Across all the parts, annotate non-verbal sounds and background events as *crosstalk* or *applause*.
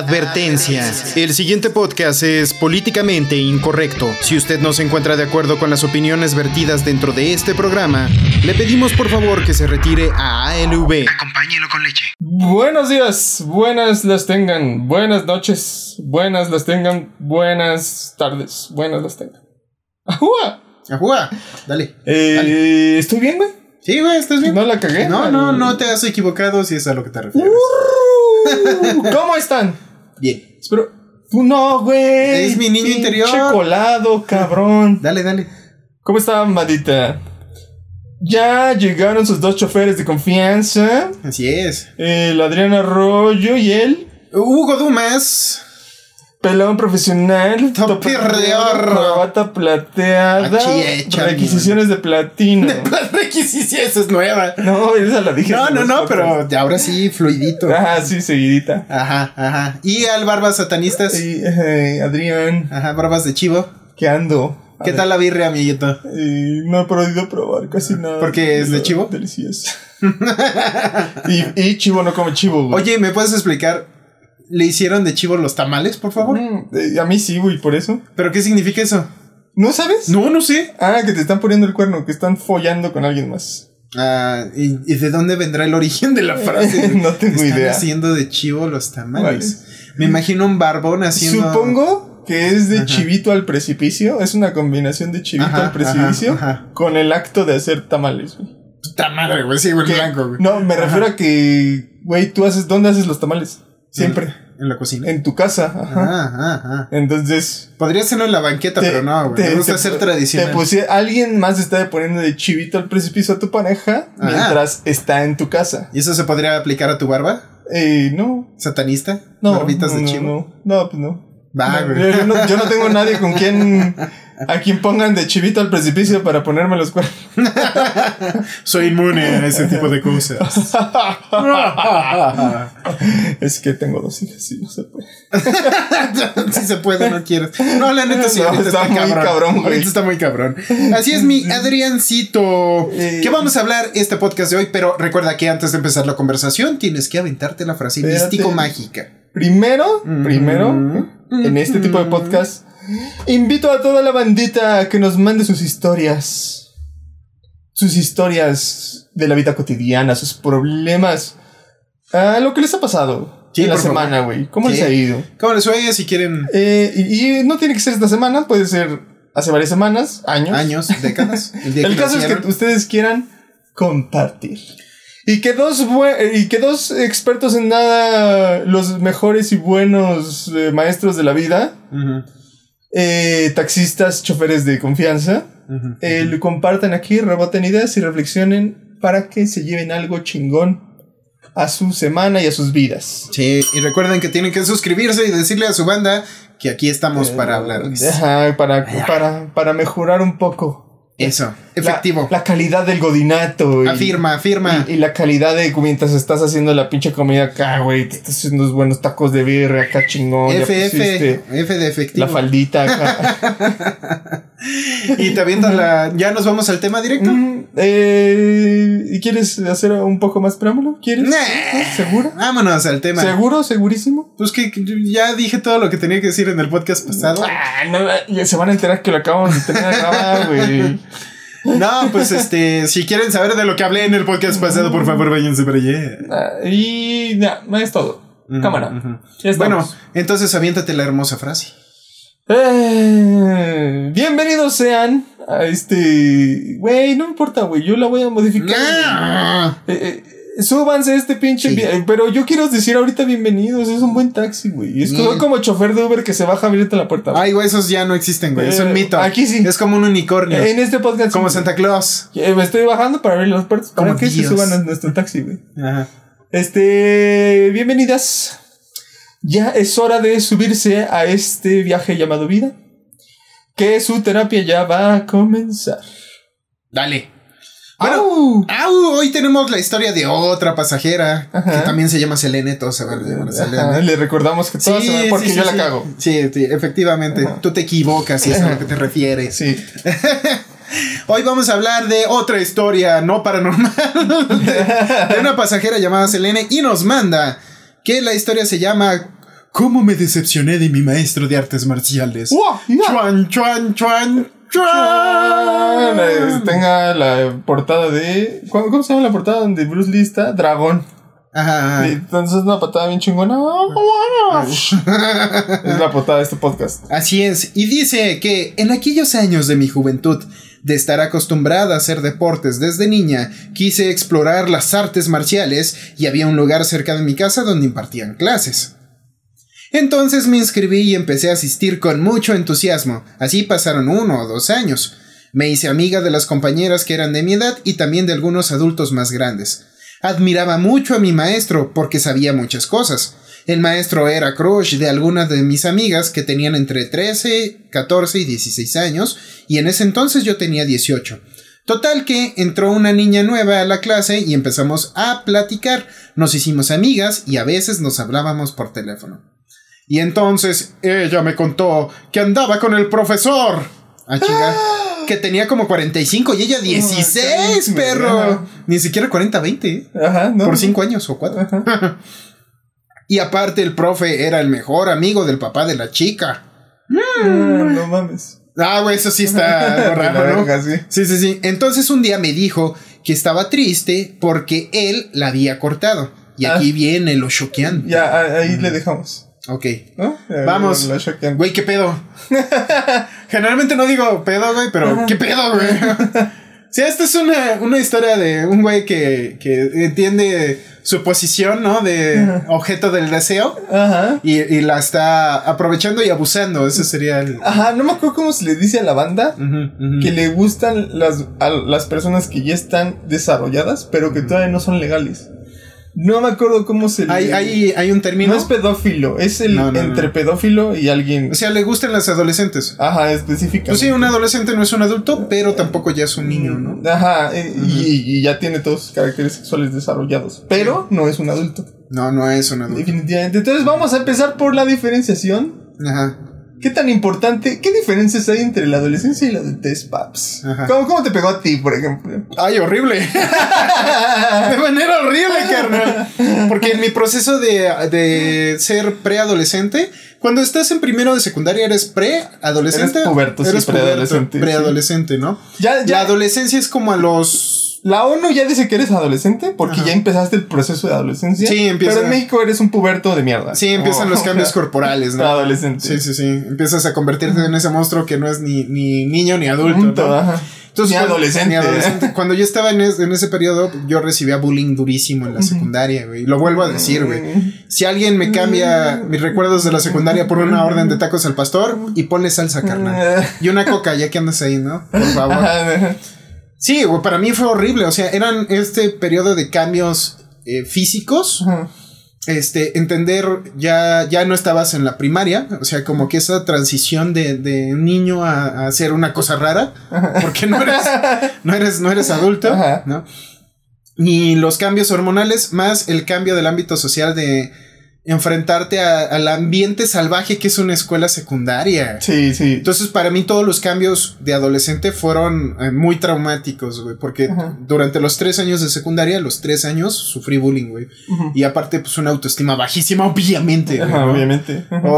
Advertencia. El siguiente podcast es políticamente incorrecto. Si usted no se encuentra de acuerdo con las opiniones vertidas dentro de este programa, le pedimos por favor que se retire a ALV. Acompáñelo con leche. Buenos días, buenas las tengan, buenas noches, buenas las tengan, buenas tardes, buenas las tengan. ¡Ajúa! Ajúa, dale. Eh, ¿Estoy bien, güey? Sí, güey, ¿estás bien? ¿No la cagué? No, no, no te has equivocado si es a lo que te refieres. Uh, ¿Cómo están? Bien. Espero. Tú no, güey. Es mi niño Pinche interior. colado, *laughs* cabrón. Dale, dale. ¿Cómo está, madita? Ya llegaron sus dos choferes de confianza. Así es. El Adrián Arroyo y el Hugo Dumas. Pelón profesional. Topirreor. Corbata plateada. Hecha, requisiciones de platino. La requisición, esa es nueva. No, esa la dije. No, no, no, pero ahora sí, fluidito. Ah, sí, seguidita. Ajá, ajá. Y al Barbas Satanistas. Y, eh, Adrián, Ajá, Barbas de Chivo. ¿qué ando? A ¿Qué ver, tal la birria, amiguito? eh, no he podido probar casi nada. ¿Por qué? ¿Es de chivo? Delicioso. *laughs* y, y chivo no come chivo, güey. Oye, ¿me puedes explicar? ¿Le hicieron de chivo los tamales, por favor? Mm, eh, a mí sí, güey, por eso. ¿Pero qué significa eso? ¿No sabes? No, no sé. Ah, que te están poniendo el cuerno, que están follando con alguien más. Ah, ¿y, y de dónde vendrá el origen de la *laughs* frase? No tengo Están idea. haciendo de chivo los tamales. Me imagino un barbón haciendo. Supongo que es de Ajá. chivito al precipicio. Es una combinación de chivito Ajá, al precipicio ajá, con el acto de hacer tamales, güey. Puta madre, güey. Sí, güey, blanco, güey. No, me refiero a que, güey, tú haces, ¿dónde haces los tamales? Siempre. En la cocina. En tu casa, ajá. Ajá, ajá. Entonces. Podría hacerlo en la banqueta, pero no, güey. Me gusta ser tradicional. Te alguien más está poniendo de chivito al precipicio a tu pareja mientras está en tu casa. ¿Y eso se podría aplicar a tu barba? Eh, no. ¿Satanista? No. ¿Barbitas no, de no, chivo? No, no, pues no. Va, No, güey. yo, no, yo no tengo nadie con quien. *laughs* A quien pongan de chivito al precipicio para ponerme los cuernos. *laughs* Soy inmune a ese tipo de cosas. *laughs* es que tengo dos hijas y no se puede. *laughs* si se puede, no quieres. No, la neta sí, No, ahorita está está, muy cabrón. cabrón, ahorita está muy cabrón. Así es, mi Adriancito. Eh, ¿Qué vamos a hablar este podcast de hoy? Pero recuerda que antes de empezar la conversación tienes que aventarte la frase místico-mágica. Primero, Mm. primero, en este tipo de podcast, invito a toda la bandita a que nos mande sus historias. Sus historias de la vida cotidiana, sus problemas. ah, lo que les ha pasado Sí, en la semana, güey. ¿Cómo Sí. les ha ido? ¿Cómo les oye si quieren Eh, y, y no tiene que ser esta semana, puede ser hace varias semanas, años. años, décadas? *laughs* día El caso es que ustedes quieran compartir. Y que dos, bue- y que dos expertos en nada, los mejores y buenos eh, maestros de la vida, Ujú, eh, taxistas, choferes de confianza, eh, lo compartan aquí, reboten ideas y reflexionen para que se lleven algo chingón a su semana y a sus vidas. Sí, y recuerden que tienen que suscribirse y decirle a su banda que aquí estamos para hablarles. Ajá, para, para, para mejorar un poco. Eso, efectivo. La, calidad del godinato. y- afirma, afirma. Y, y la calidad de mientras estás haciendo la pinche comida acá, güey. Te estás haciendo unos buenos tacos de birria acá chingón. F, F, de efectivo. La faldita acá. *laughs* Y te avientas la. Ya nos vamos al tema directo. Mm, eh, ¿Y quieres hacer un poco más preámbulo? ¿Quieres? Nah. ¿Seguro? Vámonos al tema. ¿Seguro? ¿Segurísimo? Pues que ya dije todo lo que tenía que decir en el podcast pasado. Ah, no, ya se van a enterar que lo acabamos de tener de grabar, güey. *laughs* No, pues este, si quieren saber de lo que hablé en el podcast pasado, por favor, váyanse para allá. Ah, y ya, es todo. Cámara. Ya Bueno, entonces aviéntate la hermosa frase. Eh, bienvenidos sean a este. Güey, no importa, güey. Yo la voy a modificar. Eh, eh, súbanse a este pinche. Sí. Pero yo quiero decir ahorita bienvenidos. Es un buen taxi, güey. Es como chofer de Uber que se baja a abrirte la puerta. güey. Ay, güey, esos ya no existen, güey. Es un Eh, mito. aquí sí. Es como un unicornio. en este podcast. como sí, Santa Claus. Eh, me estoy bajando para abrir las puertas. Para que se suban a nuestro taxi, güey. Ajá. Este. Bienvenidas. Ya es hora de subirse a este viaje llamado vida. Que su terapia ya va a comenzar. Dale. Bueno, ¡Au! au, hoy tenemos la historia de otra pasajera Ajá. que también se llama Selene. Todos se Selene. Ajá, le recordamos que todo se va porque sí, yo sí, la sí. cago. Sí, sí, efectivamente. Ajá. Tú te equivocas si es a lo que te refieres. Sí. *laughs* Hoy vamos a hablar de otra historia no paranormal de, de una pasajera llamada Selene y nos manda que la historia se llama ¿Cómo me decepcioné de mi maestro de artes marciales? Chuan, chuan, chuan, Tenga la portada de. ¿Cómo, se llama la portada donde Bruce Lee está? Dragón. Ajá. Y Entonces es una patada bien chingona. es la portada de este podcast. Así es, y dice que en aquellos años de mi juventud, de estar acostumbrada a hacer deportes desde niña, quise explorar las artes marciales y había un lugar cerca de mi casa donde impartían clases. Entonces me inscribí y empecé a asistir con mucho entusiasmo. Así pasaron uno o dos años. Me hice amiga de las compañeras que eran de mi edad y también de algunos adultos más grandes. Admiraba mucho a mi maestro porque sabía muchas cosas. El maestro era crush de algunas de mis amigas que tenían entre 13, 14 y 16 años, y en ese entonces yo tenía 18. Total que entró una niña nueva a la clase y empezamos a platicar, nos hicimos amigas y a veces nos hablábamos por teléfono. Y entonces ella me contó que andaba con el profesor. Ah, chinga. *gasps* Que tenía como 45 y ella 16, cállate, perro. ajá. Ni siquiera 40, 20. ¿eh? Ajá, ¿no? Por 5 años o 4. Ajá. *laughs* Y aparte el profe era el mejor amigo del papá de la chica. Ah, no mames. Ah, güey, eso sí está *laughs* raro, ¿no? verga, sí. Sí, sí, sí. Entonces un día me dijo que estaba triste porque él la había cortado. Y Ah. aquí viene lo choqueante. Ya, ahí le dejamos. Ok. ¿No? Eh, Vamos. Güey, ¿qué pedo? *laughs* Generalmente no digo pedo, güey, pero ¿qué pedo, güey? *laughs* Sí, esta es una, una historia de un güey que, que entiende su posición, ¿no? De objeto del deseo Ajá. y, y la está aprovechando y abusando. Ese sería el... Ajá, no me acuerdo cómo se le dice a la banda que le gustan las, a las personas que ya están desarrolladas, pero que todavía no son legales. No me acuerdo cómo se le Hay, hay, hay un término. No es pedófilo, es el No, no, no. entre pedófilo y alguien. O sea, le gustan las adolescentes. Ajá, específicamente. Pues sí, un adolescente no es un adulto, pero tampoco ya es un niño, ¿no? Ajá, eh, y, y ya tiene todos sus caracteres sexuales desarrollados. Pero no es un adulto. No, no es un adulto. Definitivamente. Entonces vamos a empezar por la diferenciación. Ajá. ¿Qué tan importante? ¿Qué diferencias hay entre la adolescencia y la adultez, Paps? ¿Cómo, cómo te pegó a ti, por ejemplo? Ay, horrible. *laughs* de manera horrible, carnal. Porque en mi proceso de, de ser preadolescente, cuando estás en primero de secundaria eres preadolescente. Eres puberto, sí, Eres preadolescente, sí. Preadolescente, ¿no? Ya, ya. La adolescencia es como a los. La ONU ya dice que eres adolescente porque Ajá. ya empezaste el proceso de adolescencia. Sí, empieza- Pero en México eres un puberto de mierda. Sí, empiezan Oh. los *laughs* cambios corporales, ¿no? *laughs* Adolescente. Sí, sí, sí. Empiezas a convertirte en ese monstruo que no es ni, ni niño ni adulto. ¿no? ajá. Entonces, Ni cuando- adolescente. ni adolescente. Cuando yo estaba en, es- en ese periodo, yo recibía bullying durísimo en la secundaria, güey. Lo vuelvo a decir, güey. Si alguien me cambia mis recuerdos de la secundaria por una orden de tacos al pastor y ponle salsa, carnal. Y una coca, ya que andas ahí, ¿no? Por favor. Sí, güey, para mí fue horrible. O sea, eran este periodo de cambios eh, físicos. Este, entender, ya, ya no estabas en la primaria. O sea, como que esa transición de, de un niño a, a hacer una cosa rara. Porque no eres, no eres, no eres adulto. ¿no? Ni los cambios hormonales, más el cambio del ámbito social de enfrentarte a- al ambiente salvaje que es una escuela secundaria. Sí, sí. Entonces, para mí, todos los cambios de adolescente fueron eh, muy traumáticos, güey. Porque durante los tres años de secundaria, los tres años, sufrí bullying, güey. Y aparte, pues, una autoestima bajísima, obviamente. ¿no? obviamente. O,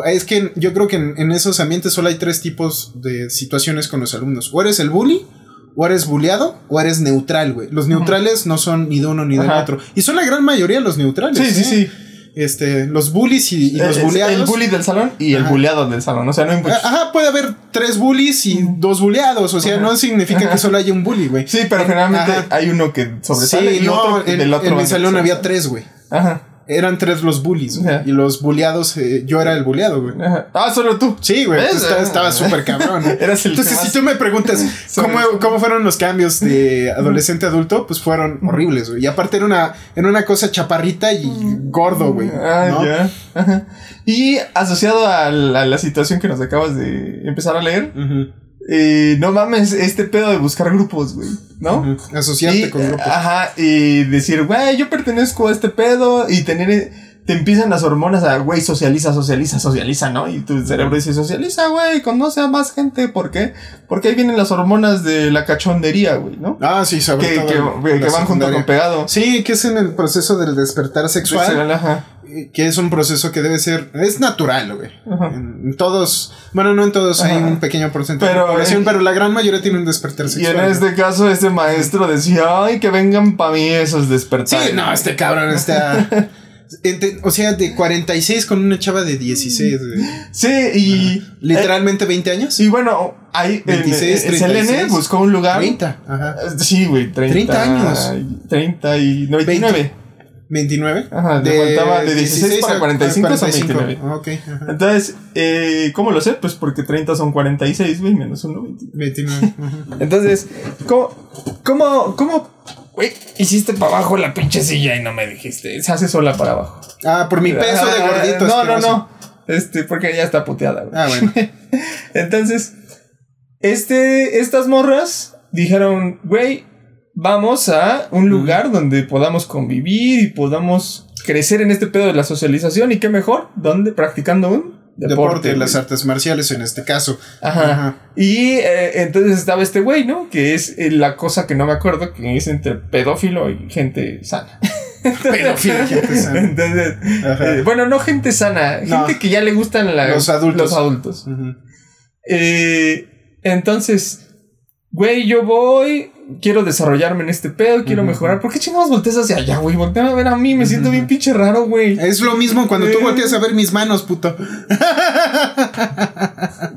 o es que yo creo que en, en esos ambientes solo hay tres tipos de situaciones con los alumnos. O eres el bully, o eres bulleado, o eres neutral, güey. Los neutrales no son ni de uno ni del otro. Y son la gran mayoría los neutrales. Sí, sí, ¿eh? sí. Este, los bullies y, y los Es bulleados. El bully del salón y el Ajá. bulleado del salón. O sea, no hay muchos. Ah, Ajá, puede haber tres bullies y dos bulleados. O sea, no significa que solo haya un bully, güey. Sí, pero generalmente hay uno que sobresale Sí, y no, otro en, del otro en mi salón había tres, güey. Ajá. Eran tres los bullies, güey. Y los bulleados, eh, yo era el bulleado, güey. Ajá. Ah, solo tú. Sí, güey, estaba, súper cabrón. *laughs* Eras el Entonces, si tú me preguntas *laughs* cómo, cómo fueron los cambios de adolescente a adulto, pues fueron horribles, güey. Y aparte era una, era una cosa chaparrita y gordo, güey. Ah, ¿no? ya. Ajá. Y asociado a la, a la situación que nos acabas de empezar a leer, eh, no mames, este pedo de buscar grupos, güey, ¿no? Asociarte Y, con grupos. Ajá, y decir, güey, yo pertenezco a este pedo y tener... Te empiezan las hormonas a, güey, socializa, socializa, socializa, ¿no? Y tu cerebro dice, socializa, güey, conoce a más gente. ¿Por qué? Porque ahí vienen las hormonas de la cachondería, güey, ¿no? Ah, sí, sobre Que, todo. que- que van junto con pegado. Sí, que es en el proceso del despertar sexual. Ajá. Que es un proceso que debe ser, es natural, güey. Ajá. En todos, bueno, no en todos hay Ajá. un pequeño porcentaje Pero, de población, eh, pero la gran mayoría tiene un despertar Y sexual. en güey. este caso, este maestro decía, ay, que vengan para mí esos Sí, despertares. no, este cabrón está... *laughs* ente- o sea, de 46 con una chava de 16, güey. Sí, y... Literalmente 20 años. eh, y bueno, ahí... 26, el, el Selene 36, buscó un lugar... 30, ajá. Sí, güey, 30, 30 años. 30 y... No, 29. 29. Ajá, le faltaba de 16 para 45 son 29. Ah, Ok, ajá. Entonces, eh, ¿cómo lo sé? Pues porque 30 son 46, güey, menos uno, 29. 29. *laughs* ajá. Entonces, ¿cómo, cómo, cómo, güey, hiciste para abajo la pinche silla y no me dijiste? Se hace sola para abajo. Ah, por mi peso de Ah, gordito. No, no, no. Este, porque ya está puteada, güey. Ah, bueno. *laughs* Entonces, este, estas morras dijeron, güey, vamos a un lugar donde podamos convivir y podamos crecer en este pedo de la socialización. ¿Y qué mejor? ¿Dónde? Practicando un deporte. Deporte, las artes marciales en este caso. Ajá. Ajá. Y eh, entonces estaba este güey, ¿no? Que es eh, la cosa que no me acuerdo, que es entre pedófilo y gente sana. *laughs* Pedófilo, gente sana. Entonces, eh, bueno, no gente sana, No. gente que ya le gustan la- Los adultos. Los adultos. Ujú. Eh, entonces, güey, yo voy, quiero desarrollarme en este pedo, quiero mejorar. ¿Por qué chingados volteas hacia allá, güey? Voltea a ver a mí, me siento bien pinche raro, güey. Es lo mismo cuando tú Eh. volteas a ver mis manos, puto.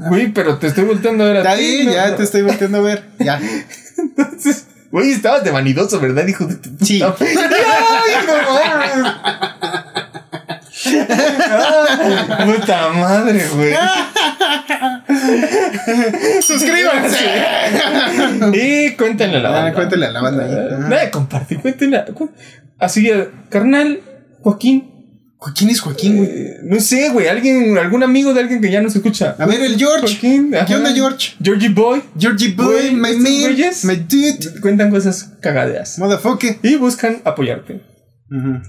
Güey, pero te estoy volteando a ver a ti. no- ya no. te estoy volteando a ver. Ya. Entonces, güey, estabas de vanidoso, ¿verdad, hijo de tu Sí. puta- *laughs* ¡Ay, no! Ay, puta madre, güey. *laughs* Suscríbanse. Y cuéntenle a la Ah, banda. cuéntale a la banda Ajá. Nada compartir, cuéntenle. cu- Así, eh, carnal, Joaquín. ¿Quién es Joaquín, güey? eh, no sé, güey, alguien, algún amigo de alguien que ya nos escucha. A ver, el George. Joaquín, ¿Qué onda, George? Georgie Boy. Georgie Boy, my man, my dude, Cuentan cosas cagadeas. motherfucker. Y buscan apoyarte.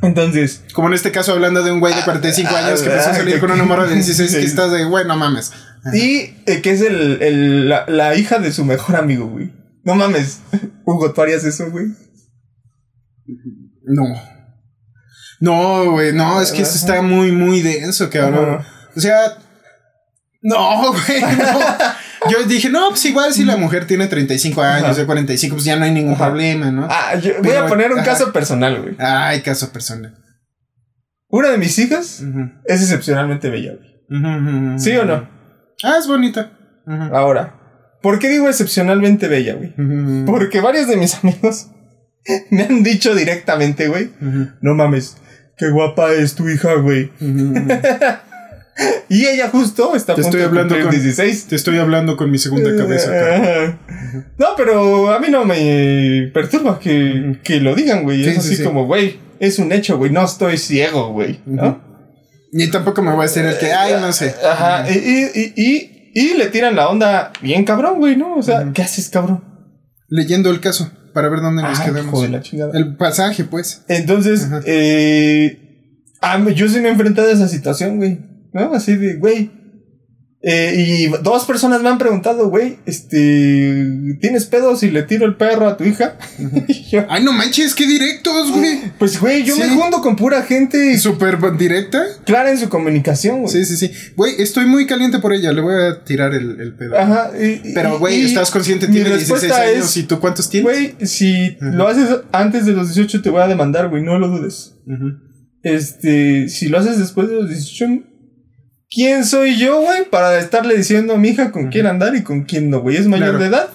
Entonces, Como en este caso, hablando de un güey de 45 Ah, años que empezó a ah, salir con una morra de 16 que estás de, güey, no mames. Y eh, que es el, el- la, la hija de su mejor amigo, güey. No mames. *laughs* Hugo, ¿tú harías eso, güey? No. No, güey, no, es que esto está muy, muy denso, cabrón. Ajá. O sea, no, *laughs* güey, no. Yo dije, no, pues igual si la mujer tiene 35 años, de 45, pues ya no hay ningún Ajá. problema, ¿no? Ah, yo voy a poner un ajá. caso personal, güey. Ay, caso personal. Una de mis hijas es excepcionalmente bella, güey. ¿Sí o no? Ah, es bonita. Ahora, ¿por qué digo excepcionalmente bella, güey? Porque varios de mis *laughs* amigos me han dicho directamente, güey. No mames, qué guapa es tu hija, güey. *laughs* Y ella justo está a Te punto estoy hablando con- 16. Te estoy hablando con mi segunda cabeza. No, pero a mí no me perturba que, que lo digan, güey. Sí, es sí, así sí. como, güey, es un hecho, güey. No estoy ciego, güey. ¿no? Y tampoco me voy a hacer el que, ay, no sé. Ajá. Y, y, y, y, y le tiran la onda bien cabrón, güey, ¿no? O sea, ¿qué haces, cabrón? Leyendo el caso para ver dónde nos Ah, quedamos. la. El pasaje, pues. Entonces, Ajá. eh, ah, yo sí me he enfrentado a esa situación, güey. ¿No? Así de, güey. Eh, y dos personas me han preguntado, güey, este, ¿tienes pedos si le tiro el perro a tu hija? *laughs* Yo, Ay, no manches, qué directos, güey. pues, güey, yo Sí. me junto con pura gente Súper directa. clara en su comunicación, güey. Sí, sí, sí. Güey, estoy muy caliente por ella. Le voy a tirar el, el pedo. Ajá. y- Pero, güey, estás consciente, tiene 16 respuesta años. es, ¿Y tú cuántos tienes? Güey, si Ajá. lo haces antes de los 18 te voy a demandar, güey, no lo dudes. Ujú. Este, si lo haces después de los 18, ¿quién soy yo, güey? Para estarle diciendo a mi hija con quién andar y con quién no, güey. Es mayor Claro. de edad,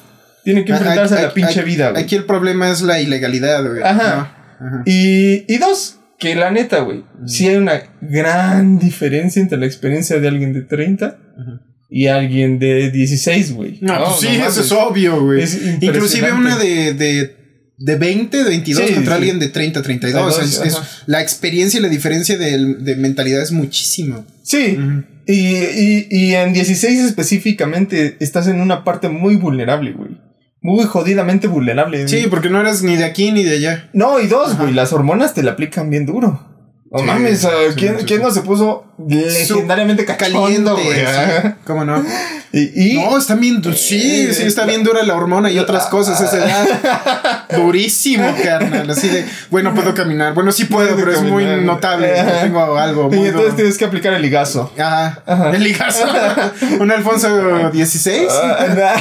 tiene que enfrentarse a la pinche vida, güey. Aquí el problema es la ilegalidad, güey. Ajá. No. Ajá. Y, y dos, que la neta, güey, sí hay una gran diferencia entre la experiencia de alguien de 30 y alguien de 16, güey. No, pues sí, mames. eso es obvio, güey. Es Inclusive una de, de, de 20, de 22 Sí, contra sí. alguien de 30, 32. Es- es- Ajá. la experiencia y la diferencia de, de mentalidad es muchísimo. Sí, y, y, y en 16 específicamente estás en una parte muy vulnerable, güey. Muy jodidamente vulnerable. Sí, porque no eras ni de aquí ni de allá. No, y dos, güey, las hormonas te la aplican bien duro. No Sí, mames, sí, ¿a sí, ¿quién, sí, quién no se puso legendariamente Caliente, güey? Ajá. ¿Cómo *laughs* no? Y, y- No, está bien. Sí, sí, está bien dura la hormona y otras cosas a esa edad. Durísimo, carnal. Así de, bueno, puedo caminar. Bueno, sí puedo, pero es muy notable. Ajá. Tengo algo. y entonces duro. tienes que aplicar el ligazo. Ajá. El ligazo. *laughs* Un Alfonso XVI. Ah,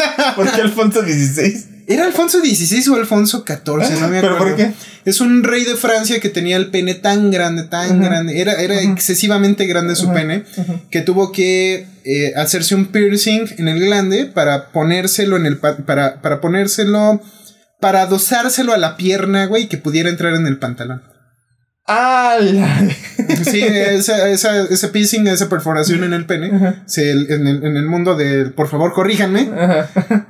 *laughs* ¿Por qué Alfonso XVI? ¿Era Alfonso XVI o Alfonso XIV? No me ¿Pero acuerdo. por qué? Es un rey de Francia que tenía el pene tan grande, tan grande. Era, era excesivamente grande su pene. Que tuvo que eh, hacerse un piercing en el glande para ponérselo en el pa- para, para ponérselo. Para adosárselo a la pierna, güey, que pudiera entrar en el pantalón. Ah, Sí, esa, esa, ese piercing, esa perforación en el pene, se- en, el, en el mundo del, por favor, corríjanme,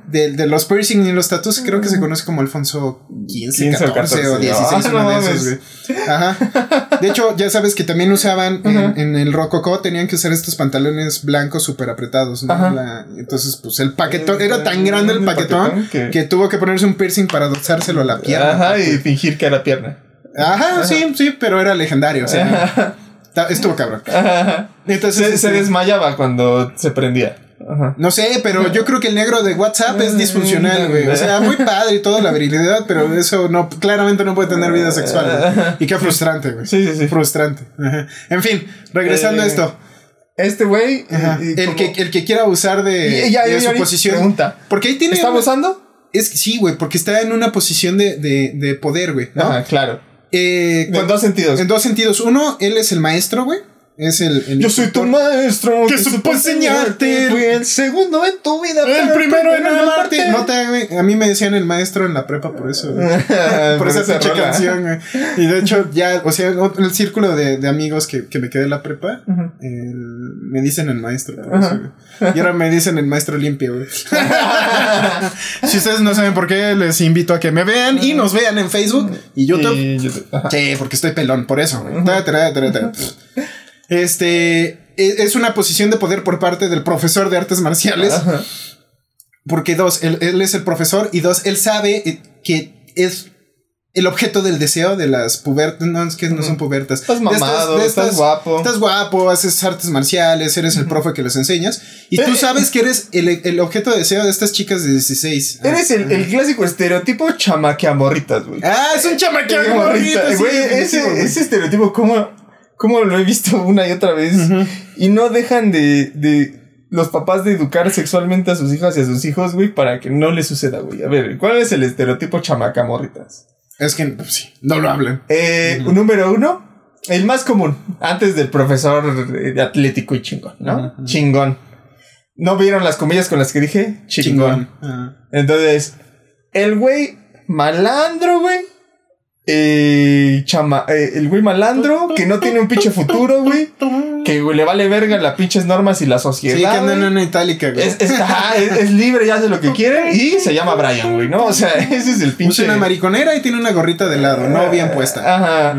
de, de los piercing y los tatuajes, creo que se conoce como Alfonso 15, 15 o 14 o 14, 16, ah, no de mames. esos, güey. Ajá. De hecho, ya sabes que también usaban en, en el rococó, tenían que usar estos pantalones blancos súper apretados, ¿no? Ajá. La- entonces, pues el paquetón, era tan grande el El paquetón que- que tuvo que ponerse un piercing para adosárselo a la pierna. Ajá, y fingir que era pierna. Ajá, sí, sí, pero era legendario, o sea, estuvo cabrón. Ajá. Entonces, Se, se este, desmayaba cuando se prendía. Ajá. No sé, pero yo creo que el negro de WhatsApp es disfuncional, güey. O sea, muy padre y toda la virilidad, pero eso no, claramente no puede tener vida sexual. Y qué frustrante, güey. Sí, sí, sí. Frustrante. Ajá. En fin, regresando a Eh, esto. Este güey. Y El, que, el que quiera abusar de, Y- ya, de ya, su ya, posición. pregunta. Porque ahí tiene. ¿Está abusando? Es que sí, güey, porque está en una posición de, de, de poder, güey, ¿no? Ajá, claro. Eh, En cuando- dos sentidos. en dos sentidos. Uno, él es el maestro, güey. Es el. el Yo soy tu maestro que supo enseñarte. Fui el segundo en tu vida. El primero en amarte. No te, a mí me decían el maestro en la prepa por eso. güey. *laughs* *laughs* Por esa pinche canción, güey. Y de hecho, ya, o sea, el círculo de, de amigos que, que me quedé en la prepa, el- me dicen el maestro. por eso, güey. Y ahora me dicen el maestro limpio, güey. *laughs* si ustedes no saben por qué, les invito a que me vean y nos vean en Facebook y YouTube. Y YouTube. Ajá. Sí, porque estoy pelón, por eso, güey. Este e- es una posición de poder por parte del profesor de artes marciales. Ajá. Porque dos, él, él es el profesor y dos, él sabe eh, que es el objeto del deseo de las pubertas. No, es que no son pubertas. Estás De mamado, estás guapo. Estás guapo, haces artes marciales, eres el profe que les enseñas. Y tú Eh, sabes que eres el, el objeto de deseo de estas chicas de 16. Eres el, el clásico estereotipo chamaqueamorritas, güey. Ah, es un chamaqueado Morrita, morrito, sí, Güey, ese, güey. ese estereotipo, ¿cómo, cómo lo he visto una y otra vez? Y no dejan de, de los papás de educar sexualmente a sus hijas y a sus hijos, güey, para que no les suceda, güey. A ver, ¿cuál es el estereotipo chamacamorritas? Es que pues, sí, no lo hablan. Eh, Número uno, el más común, antes del profesor eh, atlético y chingón, ¿no? Chingón. ¿No vieron las comillas con las que dije? Chingón. Ah. Entonces, el güey malandro, güey. Eh, chama, eh, el güey malandro que no tiene un pinche futuro, güey. Que güey, le vale verga las pinches normas y la sociedad. Sí, que andan güey. en una itálica, güey. es, es- ajá, es- es libre y hace lo que quiere. Y se llama Brian, güey, ¿no? O sea, *laughs* ese es el Usa pinche. una mariconera y tiene una gorrita de lado, no bien puesta. Ajá.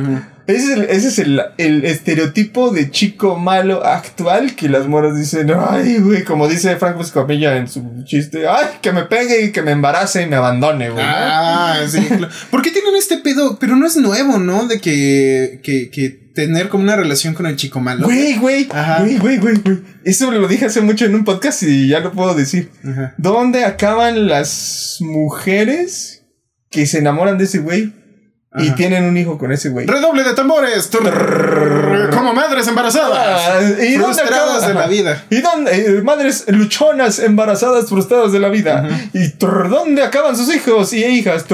Ese es, el, ese es el, el estereotipo de chico malo actual que las moras dicen, ay, güey, como dice Franco Escamilla en su chiste, ay, que me pegue y que me embarace y me abandone, güey. ¿no? Ah, sí, claro. ¿Por qué tienen este pedo? Pero no es nuevo, ¿no? De que, que, que tener como una relación con el chico malo. Güey, güey, güey, güey, güey, güey. Eso lo dije hace mucho en un podcast y ya lo puedo decir. Ajá. ¿Dónde acaban las mujeres que se enamoran de ese güey y Ajá. tienen un hijo con ese güey? Redoble de tambores. Como madres embarazadas. Ah, ¿y frustradas de la Ajá. vida. ¿Y dónde? eh, madres luchonas, embarazadas, frustradas de la vida. ¿Y trrr, dónde acaban sus hijos y hijas?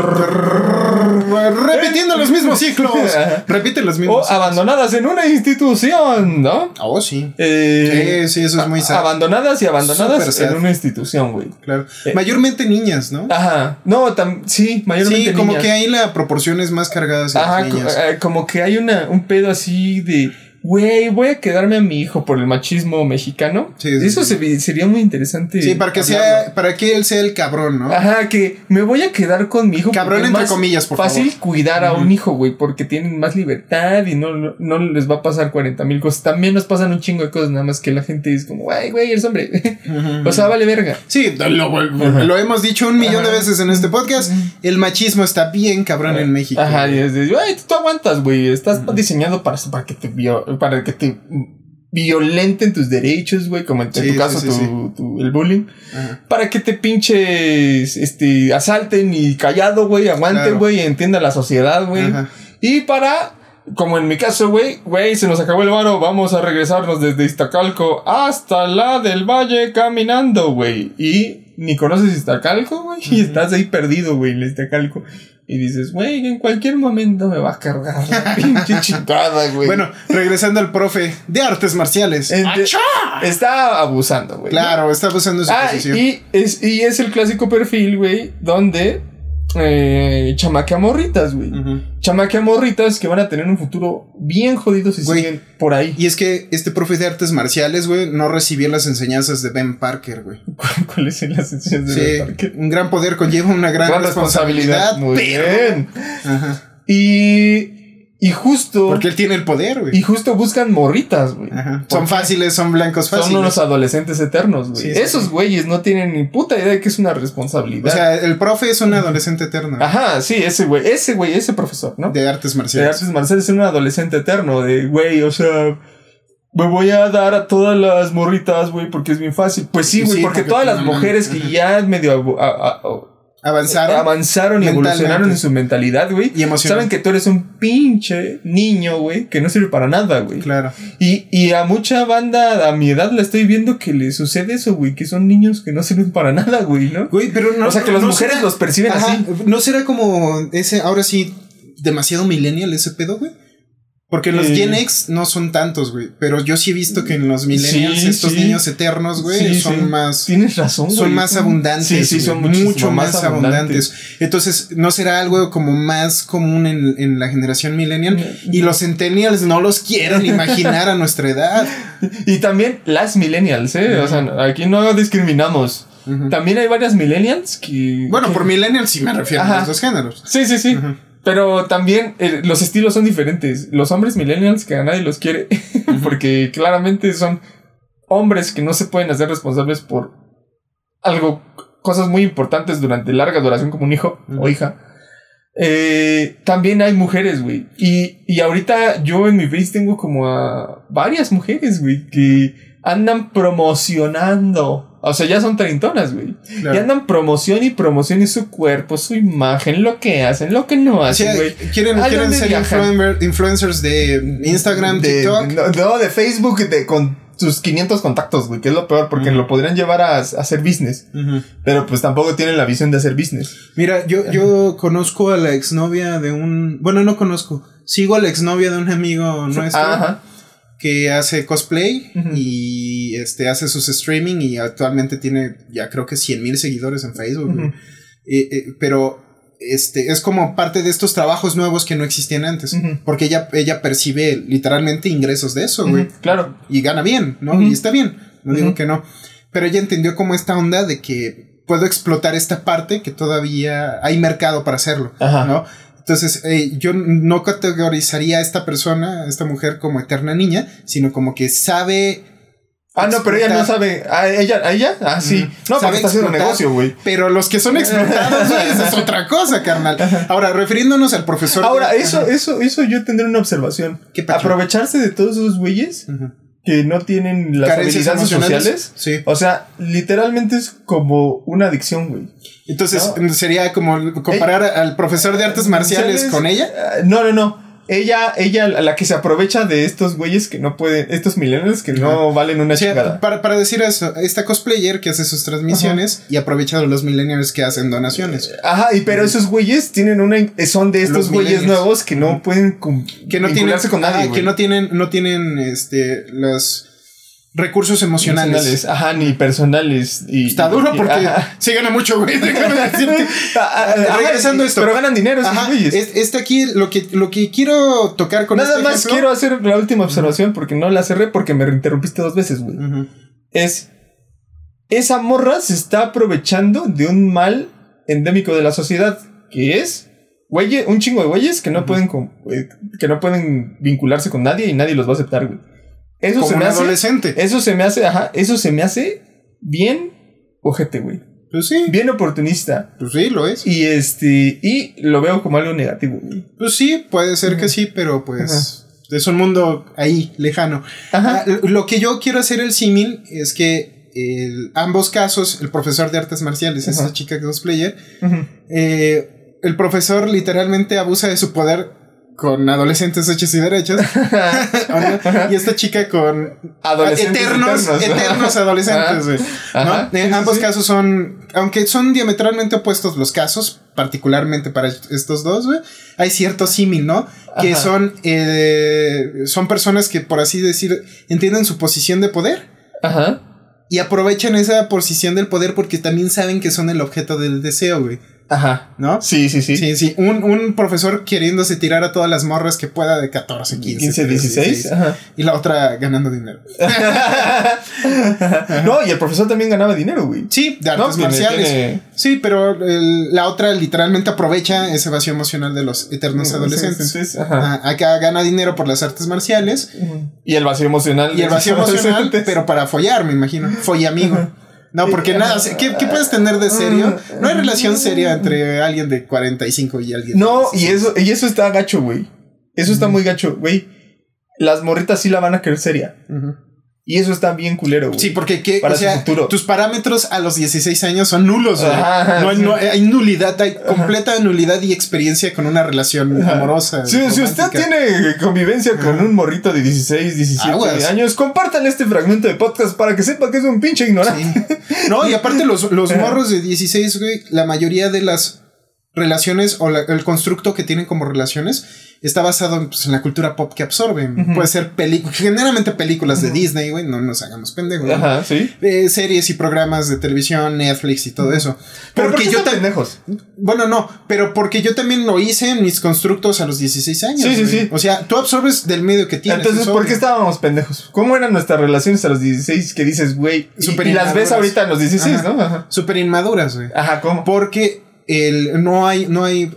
Repitiendo los mismos ciclos. *laughs* Ajá. Repiten los o mismos ciclos. abandonadas en una institución, ¿no? Oh, sí. Eh, Sí, sí, eso es muy sad. Abandonadas y abandonadas en una institución, güey. Claro. Mayormente niñas, ¿no? Ajá. No, sí, mayormente Sí, como niñas. que ahí la proporción es más cargada hacia Ajá, las co- niñas. eh, como que hay una, un pedo así de, güey, voy a quedarme a mi hijo por el machismo mexicano. Sí, sí, Eso sí. sería muy interesante. Sí, para que hablarlo. sea, para que él sea el cabrón, ¿no? Ajá, que me voy a quedar con mi hijo. Cabrón entre más comillas, por fácil favor. cuidar a un hijo, güey, porque tienen más libertad y no, no, les va a pasar 40 mil cosas. También nos pasan un chingo de cosas, nada más que la gente es como, güey, güey, eres hombre. *laughs* O sea, vale verga. Sí, lo, lo hemos dicho un millón de veces en este podcast. El machismo está bien cabrón en México. Ajá, y es de, güey, tú aguantas, güey. Estás diseñado para, para que te vio- para que te violenten tus derechos, güey, como en, Sí, tu caso sí, tu- sí. tu- el bullying. Ajá. Para que te pinches, este, asalten y callado, güey, aguanten, Claro. güey, entienda la sociedad, güey. Y para, como en mi caso, güey, güey, se nos acabó el varo, vamos a regresarnos desde Iztacalco hasta la del Valle caminando, güey. Y ni conoces Iztacalco, güey, y estás ahí perdido, güey, en Iztacalco. Y dices, güey, en cualquier momento me va a cargar la *laughs* pinche chingada, güey. Bueno, regresando al profe de artes marciales. Ente- está abusando, güey. Claro, está abusando de su Ah, posición. y es, y es el clásico perfil, güey, donde eh, chamaquea morritas, güey. Ujú. Chamaquea morritas que van a tener un futuro bien jodido si Güey. siguen por ahí. Y es que este profe de artes marciales, güey, no recibió las enseñanzas de Ben Parker, güey. *laughs* ¿Cuáles son las sesiones de Sí, parque? un gran poder conlleva una gran, Gran responsabilidad. Muy pero- bien. Ajá. Y, y justo. Porque él tiene el poder, güey. Y justo buscan morritas, güey. Ajá. ¿Por Son fáciles, son blancos fáciles. Son unos adolescentes eternos, güey. Sí, sí, Esos sí. güeyes no tienen ni puta idea de que es una o responsabilidad. sea, el profe es un adolescente eterno Ajá, sí, ese güey, ese güey, ese profesor, ¿no? de artes de marciales. artes marciales es un adolescente eterno, de güey, o sea, me voy a dar a todas las morritas, güey, porque es bien fácil. Pues sí, güey, porque, porque todas tu las mujeres que ya medio Avanzaron. avanzaron y evolucionaron en su mentalidad, güey, Y emocional. saben que tú eres un pinche niño, güey, que no sirve para nada, güey. Claro. Y, y a mucha banda a mi edad la estoy viendo que le sucede eso, güey, que son niños que no sirven para nada, güey, ¿no? Güey, pero no. o sea, que las no mujeres será- los perciben Ajá, así. ¿No será como ese, ahora sí, demasiado millennial ese pedo, güey? Porque los Eh. Gen X no son tantos, güey. Pero yo sí he visto que en los millennials, Sí, estos sí. niños eternos, güey, Sí, son más. Tienes razón, Son güey. más abundantes. Sí, sí, son mucho más, abundantes. Entonces, ¿no será algo como más común en, en la generación millennial? Y los centennials no los quieren imaginar a nuestra edad. *laughs* Y también las millennials, ¿eh? O sea, aquí no discriminamos. También hay varias millennials que... Bueno, que- por millennials sí me refiero a los dos géneros. Sí, sí, sí. Pero también eh, los estilos son diferentes. Los hombres millennials que a nadie los quiere. *laughs* porque claramente son hombres que no se pueden hacer responsables por algo, cosas muy importantes durante larga duración como un hijo o hija. Eh, también hay mujeres, güey. Y, y ahorita yo en mi face tengo como a varias mujeres, güey, que andan promocionando. O sea, ya son treintonas, güey. Claro. Y andan promoción y promoción y su cuerpo, su imagen, lo que hacen, lo que no hacen, güey. quieren, ¿A quieren ser influencer- influencers de Instagram, de, TikTok. No, no, de Facebook de, con sus 500 contactos, güey, que es lo peor, porque lo podrían llevar a, a hacer business. Pero pues tampoco tienen la visión de hacer business. Mira, yo, yo conozco a la exnovia de un. Bueno, no conozco. Sigo a la exnovia de un amigo nuestro que hace cosplay Ujú. Y este hace sus streaming y actualmente tiene ya creo que 100 mil seguidores en Facebook. güey. Ujú. Eh, eh, pero este es como parte de estos trabajos nuevos que no existían antes. Ujú. Porque ella, ella percibe literalmente ingresos de eso, güey. Ujú, Claro. y gana bien, ¿no? Y está bien, no digo que no. Pero ella entendió como esta onda de que puedo explotar esta parte que todavía hay mercado para hacerlo, Ajá. ¿no? Entonces, eh, yo no categorizaría a esta persona, a esta mujer, como eterna niña, sino como que sabe. Ah, no, pero ella no sabe. ¿A ella? ¿A ella? Ah, sí. Ujú. No, porque está haciendo negocio, güey. Pero los que son explotados, güey, esa es otra cosa, carnal. Ahora, refiriéndonos al profesor. Ahora, de- eso, Ajá. eso, eso yo tendré una observación. ¿Qué? Aprovecharse de todos esos güeyes que no tienen las Carencias habilidades sociales. Sí. O sea, literalmente es como una adicción, güey. Entonces, No. sería como comparar al profesor de artes marciales ¿Sabes? con ella. Ah, No, no, no. Ella, ella, la que se aprovecha de estos güeyes que no pueden, estos millennials que no valen una sea, chingada. para, para decir eso, esta cosplayer que hace sus transmisiones y aprovecha de los millennials que hacen donaciones. Ajá, y pero esos güeyes tienen una, son de estos Los güeyes nuevos que no pueden Que no tienen, con nadie, ah, que no tienen, no tienen este las recursos emocionales. Ajá, ni personales. Y, Está duro porque ajá. sí gana mucho, güey. Déjame *laughs* decirte. Ah, ah, Regresando a esto. Pero ganan dinero Ajá, güeyes. es- este aquí, lo que, lo que quiero tocar con Nada este más ejemplo- quiero hacer la última observación porque no la cerré porque me interrumpiste dos veces, güey. Es. Esa morra se está aprovechando de un mal endémico de la sociedad. Que es. Güeyes, un chingo de güeyes que no pueden con- eh, que no pueden vincularse con nadie y nadie los va a aceptar, güey. Eso Como se un me hace. adolescente. Eso se me hace, ajá, eso se me hace bien ojete, güey. Pues sí, Bien oportunista. pues sí, lo es. Y este, y lo veo como algo negativo, güey. Pues sí, puede ser que sí, pero pues es un mundo ahí, lejano. Ajá. Ah, lo que yo quiero hacer el símil es que el- ambos casos, el profesor de artes marciales, esa chica cosplayer, eh, el profesor literalmente abusa de su poder con adolescentes hechos y derechos. *laughs* y esta chica con Adolescentes eternos, eternos. eternos adolescentes, güey. ¿no? En ambos sí. casos son, aunque son diametralmente opuestos los casos, particularmente para estos dos, güey, hay cierto símil, ¿no? Que Ajá. son, eh, son personas que, por así decir, entienden su posición de poder Ajá. y aprovechan esa posición del poder porque también saben que son el objeto del deseo, güey, Ajá. ¿no? Sí, sí, sí. Sí, sí, un, un profesor queriéndose tirar a todas las morras que pueda de 14, 15, 15, 16. Ajá. Y la otra ganando dinero. *laughs* no, y el profesor también ganaba dinero, güey. Sí, de artes marciales. tiene- Sí, pero el- la otra literalmente aprovecha ese vacío emocional de los eternos adolescentes. Ajá. Ah, acá gana dinero por las artes marciales Y el vacío emocional. y el vacío emocional, pero para follar, me imagino. Follamigo. No, porque nada, ¿qué, qué puedes tener de serio? No hay relación seria entre alguien de 45 y alguien. de No, y 16. eso, y eso está gacho, güey. Eso está muy gacho, güey. Las morritas sí la van a querer seria. Y eso está bien culero, güey. Sí, porque ¿qué? Para o su futuro. tus parámetros a los 16 años son nulos, güey. Ajá, no, hay- sí. no- hay nulidad, hay completa nulidad y experiencia con una relación Ajá. amorosa. Si, si usted tiene convivencia con un morrito de 16, 17 Aguas. años, compártale este fragmento de podcast para que sepa que es un pinche ignorante. Sí. No, y aparte los, los morros de 16, güey, la mayoría de las relaciones o la- el constructo que tienen como relaciones está basado en, pues, en la cultura pop que absorben. Puede ser películas, generalmente películas de Disney, güey, no nos hagamos pendejos. Ajá, sí. Eh, series y programas de televisión, Netflix y todo eso. Pero Porque ¿por qué yo también... pendejos. Bueno, no, pero porque yo también lo hice en mis constructos a los 16 años. Sí, sí, güey. sí. O sea, tú absorbes del medio que tienes. Entonces, es ¿por qué estábamos pendejos? ¿Cómo eran nuestras relaciones a los 16 que dices, güey? Y, las ves ahorita a los 16, Ajá. ¿no? Ajá. Súper inmaduras, güey. Ajá, ¿cómo? Porque el, no hay, no hay.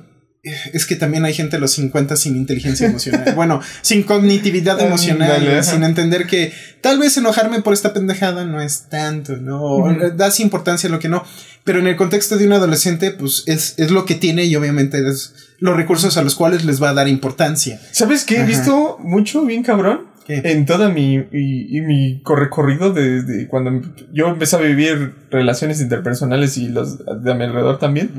Es que también hay gente de los 50 sin inteligencia emocional. *laughs* bueno, sin cognitividad emocional, dale, sin entender que tal vez enojarme por esta pendejada no es tanto, ¿no? Ujú. Das importancia a lo que no. Pero en el contexto de un adolescente, pues es, es lo que tiene y obviamente es los recursos a los cuales les va a dar importancia. ¿Sabes qué? He visto mucho, bien cabrón. En toda mi, y, y mi recorrido desde cuando yo empecé a vivir relaciones interpersonales y los de a mi alrededor también.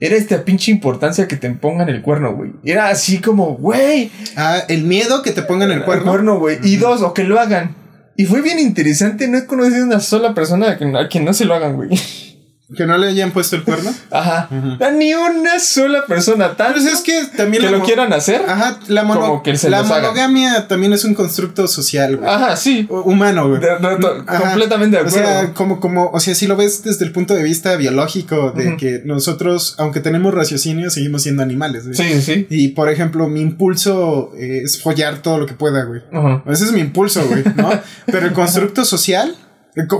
Era esta pinche importancia que te pongan el cuerno, güey. Era así como, güey. Ah, el miedo que te pongan el cuerno. güey. Y dos, o que lo hagan. Y fue bien interesante, no he conocido una sola persona a quien, a quien no se lo hagan, güey. *laughs* Que no le hayan puesto el cuerno. *laughs* Ajá. Ni una sola persona tan Pues es que también que lo quieran hacer. Ajá, la, mono- Como que se la monogamia también es un constructo social, güey. Ajá, sí. O- Humano, güey. De- de- to- Ajá. completamente de O acuerdo. sea, como, como, o sea, si lo ves desde el punto de vista biológico, de que nosotros, aunque tenemos raciocinio, seguimos siendo animales, güey. sí, sí. Y por ejemplo, mi impulso eh, es follar todo lo que pueda, güey. Ajá. Ese es mi impulso, güey, ¿no? *laughs* Pero el constructo social,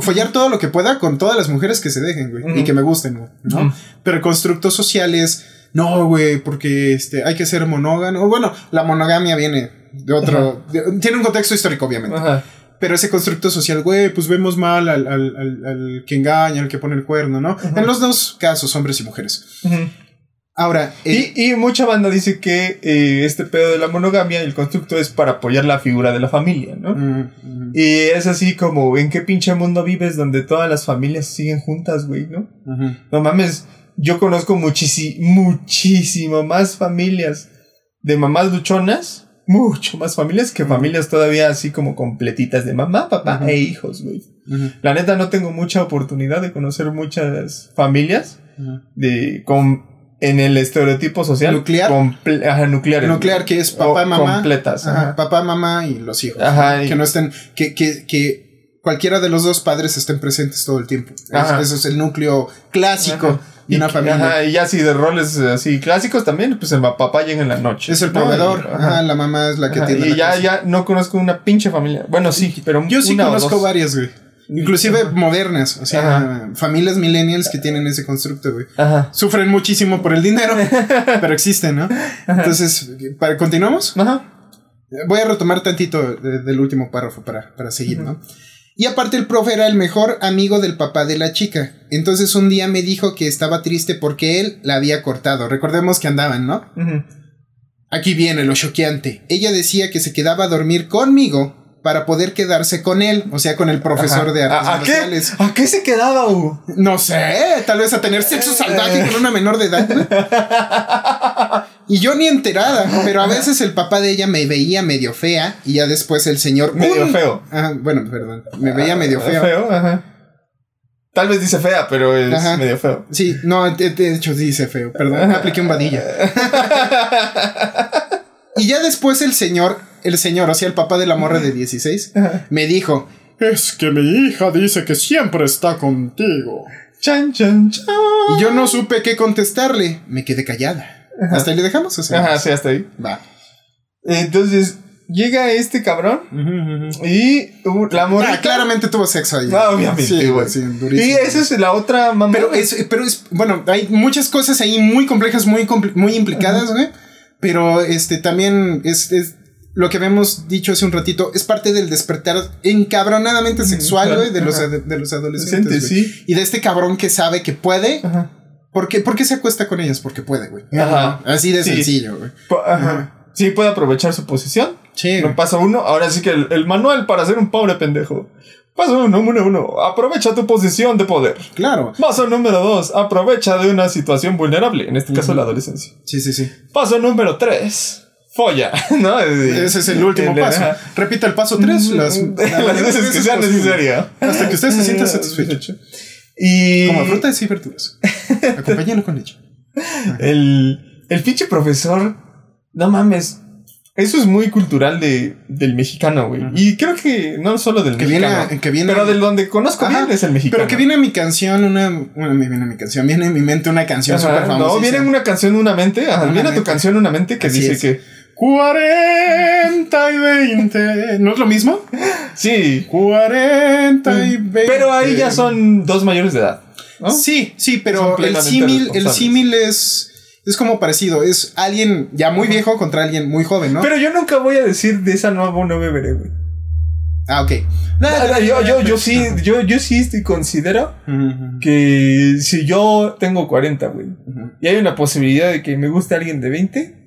follar todo lo que pueda con todas las mujeres que se dejen, güey, y que me gusten, güey, ¿no? Pero el constructo social es, no, güey, porque este, hay que ser monógamo. Bueno, la monogamia viene de otro, de- tiene un contexto histórico, obviamente. Pero ese constructo social, güey, pues vemos mal al, al, al- al que engaña, al que pone el cuerno, ¿no? En los dos casos, hombres y mujeres. Ahora, eh, Y, y mucha banda dice que eh, este pedo de la monogamia y el constructo es para apoyar la figura de la familia, ¿no? mm, mm, Y es así como, ¿en qué pinche mundo vives donde todas las familias siguen juntas, güey, no? No mames, yo conozco muchísimo, muchísimo más familias de mamás luchonas, mucho más familias que familias todavía así como completitas de mamá, papá e hijos, güey. La neta no tengo mucha oportunidad de conocer muchas familias de con en el estereotipo social ¿Nuclear? ajá, nuclear Nuclear, que es papá, mamá. completas Ajá, ajá. papá, mamá y los hijos. Ajá, ¿no? y- Que no estén, que, que, que cualquiera de los dos padres estén presentes todo el tiempo. Es- eso es el núcleo clásico de una familia. Ajá, y ya si de roles así clásicos también, pues el papá llega en la noche. Es el ¿no? proveedor, Ajá. la mamá es la que tiene Y la ya, casa. ya no conozco una pinche familia. Bueno, sí, pero Yo sí una conozco varias, güey. Inclusive modernas, o sea, familias millennials que tienen ese constructo, güey. Ajá. Sufren muchísimo por el dinero, *laughs* pero existen, ¿no? Entonces, ¿para, ¿continuamos? Ajá. Voy a retomar tantito de- del último párrafo para, para seguir, ¿no? Y aparte el profe era el mejor amigo del papá de la chica. Entonces un día me dijo que estaba triste porque él la había cortado. Recordemos que andaban, ¿no? Aquí viene lo choqueante. Ella decía que se quedaba a dormir conmigo para poder quedarse con él, o sea, con el profesor Ajá. de artes ¿A, a qué? ¿A qué se quedaba, Hugo? No sé, tal vez a tener sexo salvaje con una menor de edad. Y yo ni enterada, pero a veces el papá de ella me veía medio fea y ya después el señor... Medio feo. Ajá, bueno, perdón, me veía medio Ah, feo. ajá. Tal vez dice fea, pero es Ajá. medio feo. Sí, no, de, de hecho dice feo, perdón, apliqué un vadilla. *laughs* y ya después el señor, el señor, o sea, el papá de la morra de 16, me dijo, Es que mi hija dice que siempre está contigo. Chan, chan, chan. y yo no supe qué contestarle, me quedé callada. ¿Hasta ahí le dejamos? O sea, Ajá, sí, hasta ahí. Va. Entonces, llega este cabrón y uh, la morrita... Ah, claramente tuvo sexo ahí. Ah, obviamente, Sí, güey. sí, y esa es la otra mamá. Pero es, pero es, bueno, hay muchas cosas ahí muy complejas, muy, compli- muy implicadas, güey. Pero este también es, es lo que habíamos dicho hace un ratito, es parte del despertar encabronadamente sexual, güey, de los, de los adolescentes. Sí. Y de este cabrón que sabe que puede. Ajá. ¿Por qué, por qué se acuesta con ellas? Porque puede, güey. Ajá. Así de Sí. sencillo, güey. Ajá. Sí, puede aprovechar su posición. Sí, No pasa uno. Ahora sí que el, el manual para ser un pobre pendejo. Paso uno, número uno. Aprovecha tu posición de poder. claro. Paso número dos. Aprovecha de una situación vulnerable. En este caso, la adolescencia. Sí, sí, sí. Paso número tres. Folla. *laughs* ¿No? Ese es el último El- paso. Repita el paso 3 las, *laughs* Las veces que sea posible. necesaria. Hasta que usted se sienta satisfecho. Y. Como frutas y verduras. *laughs* Acompáñalo con leche. El, el pinche profesor, no mames. Eso es muy cultural de, del mexicano, güey. Y creo que no solo del Que viene, mexicano. a- que viene pero del donde conozco Ajá, bien es el mexicano. Pero que viene a mi canción, una, una- me viene mi canción, viene en mi mente una canción súper famosa. No, viene en una canción una mente. ajá, Una viene a tu mente. canción una mente que Así dice es. que. 40 y 20. ¿No es lo mismo? Sí. 40 y 20. Pero ahí ya son dos mayores de edad. ¿no? Sí, sí, pero el símil, el símil es. Es como parecido. Es alguien ya muy viejo contra alguien muy joven, ¿no? Pero yo nunca voy a decir de esa no, no beberé, güey. ah, ok. Ah, yo, yo, yo sí, yo, yo sí considero que si yo tengo 40, güey, y hay una posibilidad de que me guste alguien de 20,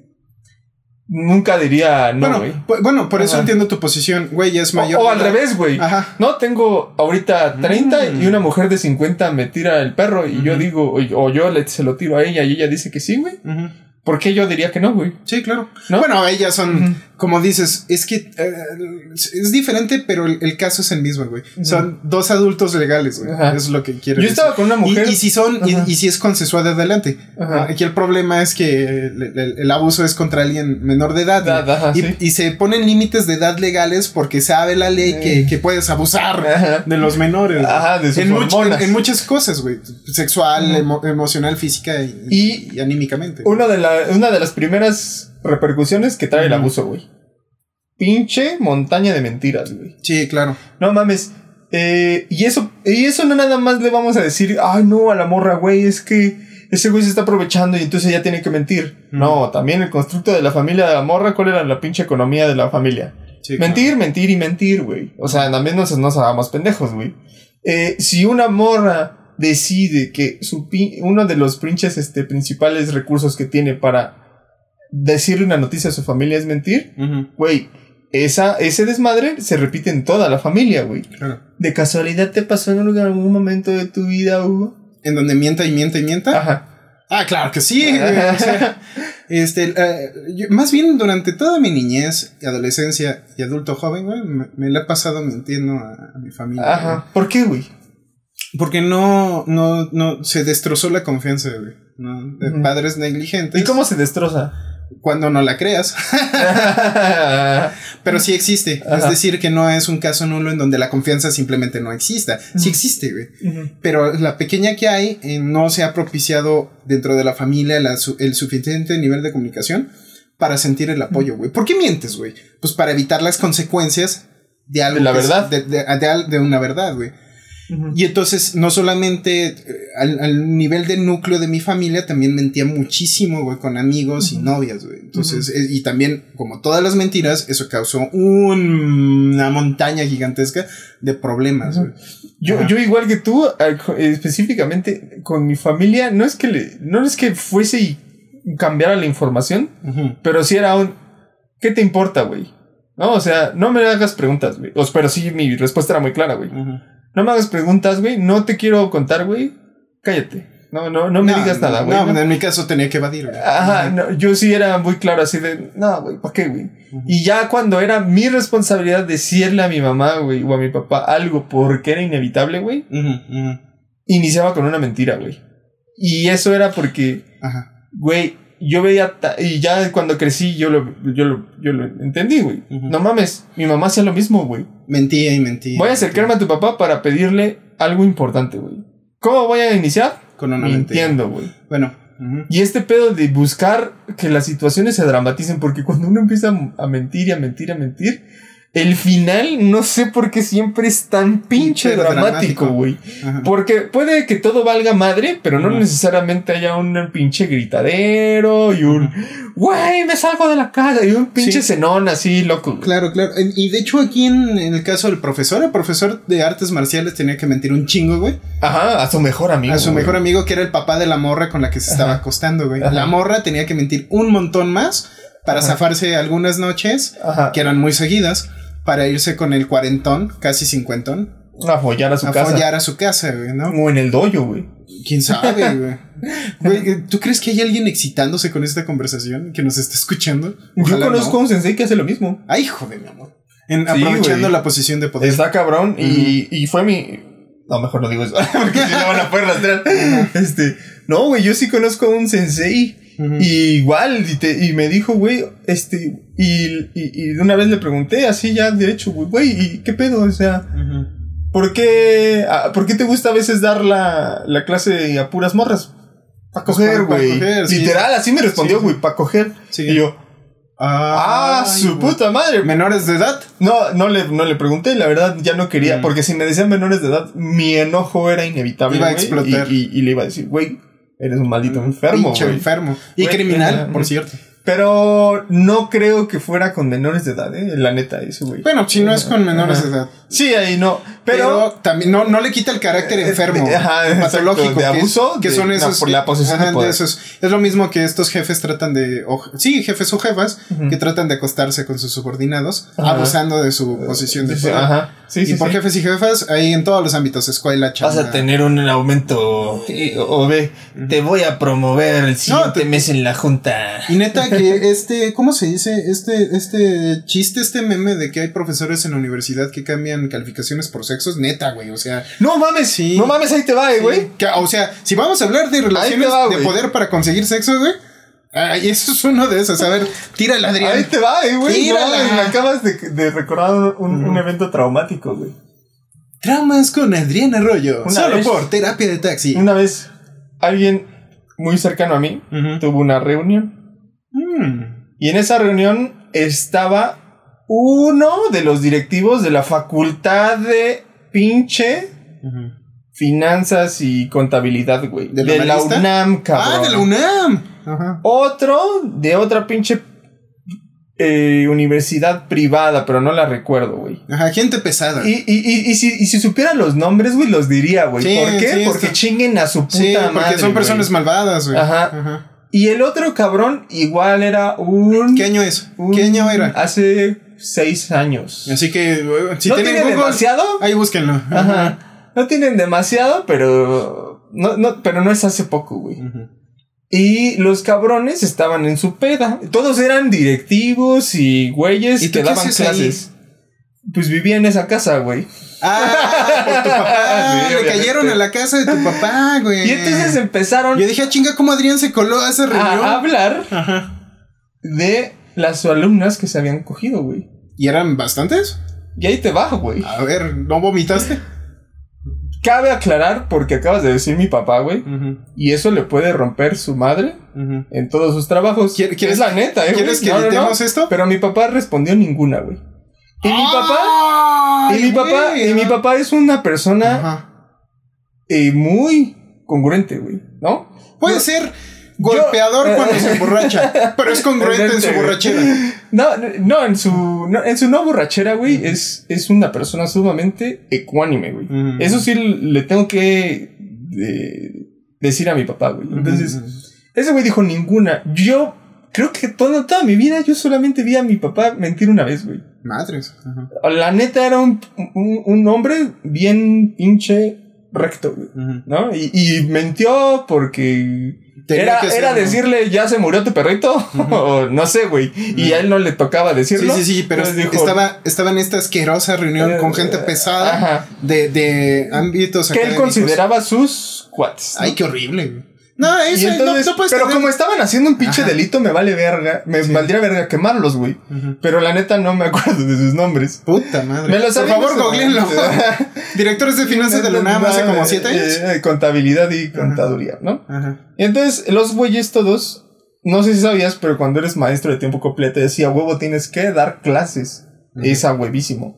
nunca diría no, güey. bueno, pu- bueno, por eso Ajá. entiendo tu posición. Güey, es mayor. o al revés, güey. Ajá. No, tengo ahorita 30 Mm. y una mujer de 50 me tira el perro y yo digo, o, o yo le, se lo tiro a ella y ella dice que sí, güey. ¿Por qué yo diría que no, güey? Sí, claro. ¿No? Bueno, ellas son. Como dices, es que eh, es diferente, pero el, el caso es el mismo, güey. Son dos adultos legales, güey. Ajá. Es lo que quiero Yo decir. estaba con una mujer. Y, y si son, y, si es consensuado adelante. Ajá. Aquí el problema es que el, el- el abuso es contra alguien menor de edad. Edad, güey. ajá, y, sí. y se ponen límites de edad legales porque sabe la ley que, Eh. que puedes abusar de los menores. Ajá, de sus en, much- en- en muchas cosas, güey. Sexual, emo- emocional, física y, anímicamente. Una de, la- una de las primeras repercusiones que trae el abuso, güey. Pinche montaña de mentiras, güey. Sí, claro. No mames. Eh, y eso, y eso no nada más le vamos a decir, ay no, a la morra, güey, es que ese güey se está aprovechando y entonces ella tiene que mentir. No, también el constructo de la familia de la morra, ¿cuál era la pinche economía de la familia? Sí, mentir, mentir y mentir, güey. O sea, también nos, nos hagamos pendejos, güey. Eh, si una morra decide que su uno de los pinches este, principales recursos que tiene para decirle una noticia a su familia es mentir, güey, esa, ese desmadre se repite en toda la familia, güey. claro. ¿De casualidad te pasó en algún momento de tu vida, Hugo? En donde mienta y mienta y mienta. Ajá. Ah, claro que sí. güey, o sea, *laughs* este, eh, yo- más bien durante toda mi niñez, y adolescencia y adulto joven, güey, me, me la he pasado mintiendo a, a mi familia. Ajá. ¿Por qué, güey? Porque no, no, no, se destrozó la confianza, güey. ¿no? De Ujú. padres negligentes. ¿Y cómo se destroza? Cuando no la creas. *laughs* Pero sí existe. Es decir, que no es un caso nulo en donde la confianza simplemente no exista. Sí existe, güey. Pero la pequeña que hay eh, no se ha propiciado dentro de la familia el suficiente nivel de comunicación para sentir el apoyo, güey. ¿Por qué mientes, güey? Pues para evitar las consecuencias de algo. De la verdad. de, de, una verdad, güey. Y entonces, no solamente eh, al, nivel de núcleo de mi familia, también mentía muchísimo, güey, con amigos y novias, güey. Entonces, eh, y también, como todas las mentiras, eso causó una montaña gigantesca de problemas, güey. Yo, yo, igual que tú, específicamente con mi familia, no es que le, no es que fuese y cambiara la información, pero sí era un, ¿qué te importa, güey? No, o sea, no me hagas preguntas, güey. Pero sí, mi respuesta era muy clara, güey. No me hagas preguntas, güey. No te quiero contar, güey. Cállate. No, no, no me digas nada, güey. No, en mi caso tenía que evadir, güey. Ajá, yo sí era muy claro así de, no, güey, ¿para qué, güey? Y ya cuando era mi responsabilidad decirle a mi mamá, güey, o a mi papá algo porque era inevitable, güey, iniciaba con una mentira, güey. Y eso era porque, güey, yo veía, y ya cuando crecí yo lo, yo lo, yo lo entendí, güey. No mames, mi mamá hacía lo mismo, güey. Mentía y mentía. Voy a acercarme a tu papá para pedirle algo importante, güey. ¿Cómo voy a iniciar? Con una Mintiendo, güey. Bueno. Y este pedo de buscar que las situaciones se dramaticen, porque cuando uno empieza a mentir y a mentir y a mentir, el final, no sé por qué siempre es tan pinche dramático, güey. Porque puede que todo valga madre, pero no necesariamente haya un pinche gritadero y un, güey, me salgo de la casa y un pinche cenón así loco. Claro, claro. Y de hecho aquí en, el caso del profesor, el profesor de artes marciales tenía que mentir un chingo, güey. Ajá, a su mejor amigo. A su mejor amigo que era el papá de la morra con la que se estaba acostando, güey. La morra tenía que mentir un montón más para zafarse algunas noches, que eran muy seguidas para irse con el cuarentón, casi cincuentón. A follar a su casa. A follar a su casa, güey, ¿no? O en el dojo, güey. ¿Quién sabe, *laughs* güey? Güey, ¿tú crees que hay alguien excitándose con esta conversación que nos está escuchando? Yo conozco a un sensei que hace lo mismo. Ay, hijo de mi amor. aprovechando la posición de poder. Está cabrón y, y fue mi... No, mejor no digo eso, *laughs* porque si no van a poder rastrear. este, no, güey, yo sí conozco a un sensei y igual, y, me dijo, güey, este, y, y, de una vez le pregunté así ya derecho, güey, ¿y qué pedo? O sea, ¿por, qué, ¿por qué te gusta a veces dar la, la clase a puras morras? Para pues coger, güey. Literal, así me respondió, güey, para coger. Y yo, Ah, su puta madre. ¿Menores de edad? No, no le, no le pregunté, la verdad ya no quería, mm. porque si me decían menores de edad, mi enojo era inevitable. Iba a explotar. Y, y, le iba a decir, güey, Eres un maldito enfermo. Pinche enfermo. Y criminal, por cierto. Pero no creo que fuera con menores de edad, ¿eh? La neta, eso, güey. Bueno, si no es con menores de edad. Sí, ahí no. Pero, también no, no le quita el carácter enfermo. Ajá, patológico. De abuso. Que, son esos. por la posición de, esos. Es lo mismo que estos jefes tratan de. sí, jefes o jefas que tratan de acostarse con sus subordinados, abusando de su posición de poder. Ajá. Sí, y por jefes y jefas, ahí en todos los ámbitos, escuela, chamba. Vas a tener un aumento. O ve, te voy a promover el siguiente mes en la junta. Y neta, que este, ¿cómo se dice? Este, este chiste, este meme de que hay profesores en la universidad que cambian calificaciones por sexos, neta, güey. O sea. No mames, sí. No mames, ahí te va, eh, güey. O sea, si vamos a hablar de relaciones de poder para conseguir sexo, güey. Ay, eso es uno de esos. A ver, tira el Adrián. Ahí te va, eh, güey. Tírala. me acabas de, de recordar un, un, evento traumático, güey. Traumas con Adrián Arroyo. solo por terapia de taxi. Una vez, alguien muy cercano a mí tuvo una reunión Mm. Y en esa reunión estaba uno de los directivos de la facultad de pinche finanzas y contabilidad, güey. ¿De, la, UNAM, cabrón. Ah, de la UNAM. Otro de otra pinche eh, universidad privada, pero no la recuerdo, güey. Ajá, gente pesada. Y, y, y, si, y si supieran los nombres, güey, los diría, güey. ¿Por qué? porque chinguen a su puta madre. Porque son personas malvadas, güey. Ajá. Ajá. Y el otro cabrón igual era un... ¿Qué año es? ¿Qué año era? Hace seis años. Así que si ¿No tienen, demasiado. Ahí búsquenlo. Ajá. No tienen demasiado, pero no, no, pero no es hace poco, güey. Y los cabrones estaban en su peda. Todos eran directivos y güeyes que daban clases. Pues vivía en esa casa, güey. Ah, por tu papá. *laughs* le cayeron a la casa de tu papá, güey. Y entonces empezaron. Yo dije, ah, chinga, ¿cómo Adrián se coló a esa reunión? A hablar. Ajá. de las alumnas que se habían cogido, güey. ¿Y eran bastantes? Y ahí te bajo, güey. A ver, ¿no vomitaste? Cabe aclarar, porque acabas de decir mi papá, güey. Y eso le puede romper su madre en todos sus trabajos. ¿Quiere- quieres- es la neta, eh, ¿Quieres güey. que No, no, no. editemos esto? Pero mi papá respondió ninguna, güey. Y mi papá, Ay, y mi papá, güey, y mi papá es una persona Ajá. eh, muy congruente, güey, ¿no? Puede ser golpeador yo- cuando se emborracha, pero es congruente en su borrachera. No, no, en su, no, en su no borrachera, güey, es, es una persona sumamente ecuánime, güey. Eso sí le tengo que eh, decir a mi papá, güey. Entonces, ese güey dijo ninguna. Yo creo que toda, toda mi vida yo solamente vi a mi papá mentir una vez, güey. Madres. Ajá. La neta era un, un, un hombre bien pinche recto, güey. ¿No? Y, y mintió porque era, que era decirle, ya se murió tu perrito, *laughs* o no sé, güey. Y a él no le tocaba Sí, decirlo. sí, sí, pero Entonces dijo, estaba, estaba en esta asquerosa reunión con gente pesada Ajá. de, de ámbitos Que él consideraba sus cuates. ¿no? Ay, qué horrible. güey. No, eso no- entonces- no, puedes pero tener- como estaban haciendo un pinche Ajá. delito, me vale verga. Me Sí. valdría verga quemarlos, güey. Pero la neta no me acuerdo de sus nombres. Puta madre. Me lo Por favor, googleenlo. *laughs* Directores de finanzas de la UNAM hace como siete años. Eh, contabilidad y contaduría, ¿no? Ajá. Y entonces, los güeyes todos, no sé si sabías, pero cuando eres maestro de tiempo completo, decía, huevo, tienes que dar clases. Es a huevísimo.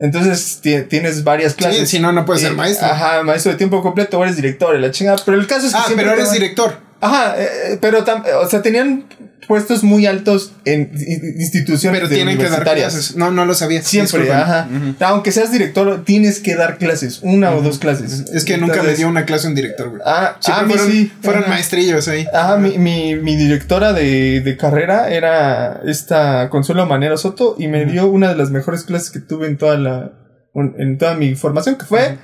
Entonces, ti- tienes varias Sí, clases. si no, no puedes ser maestro. Ajá, maestro de tiempo completo, o eres director, y la chingada. Pero el caso es que ah, pero eres director. Ajá, eh, eh, pero tam- o sea, tenían puestos muy altos en instituciones Pero de tienen que dar clases. No, no lo sabía. Siempre, Disculpen. ajá. Aunque seas director, tienes que dar clases, una o dos clases. Es que nunca me dio una clase un director, güey. Ah, Siempre a mí fueron, sí. fueron maestrillos ahí. Ajá, mi, mi, mi directora de, de carrera era esta Consuelo Manero Soto y me dio una de las mejores clases que tuve en toda la en toda mi formación, que fue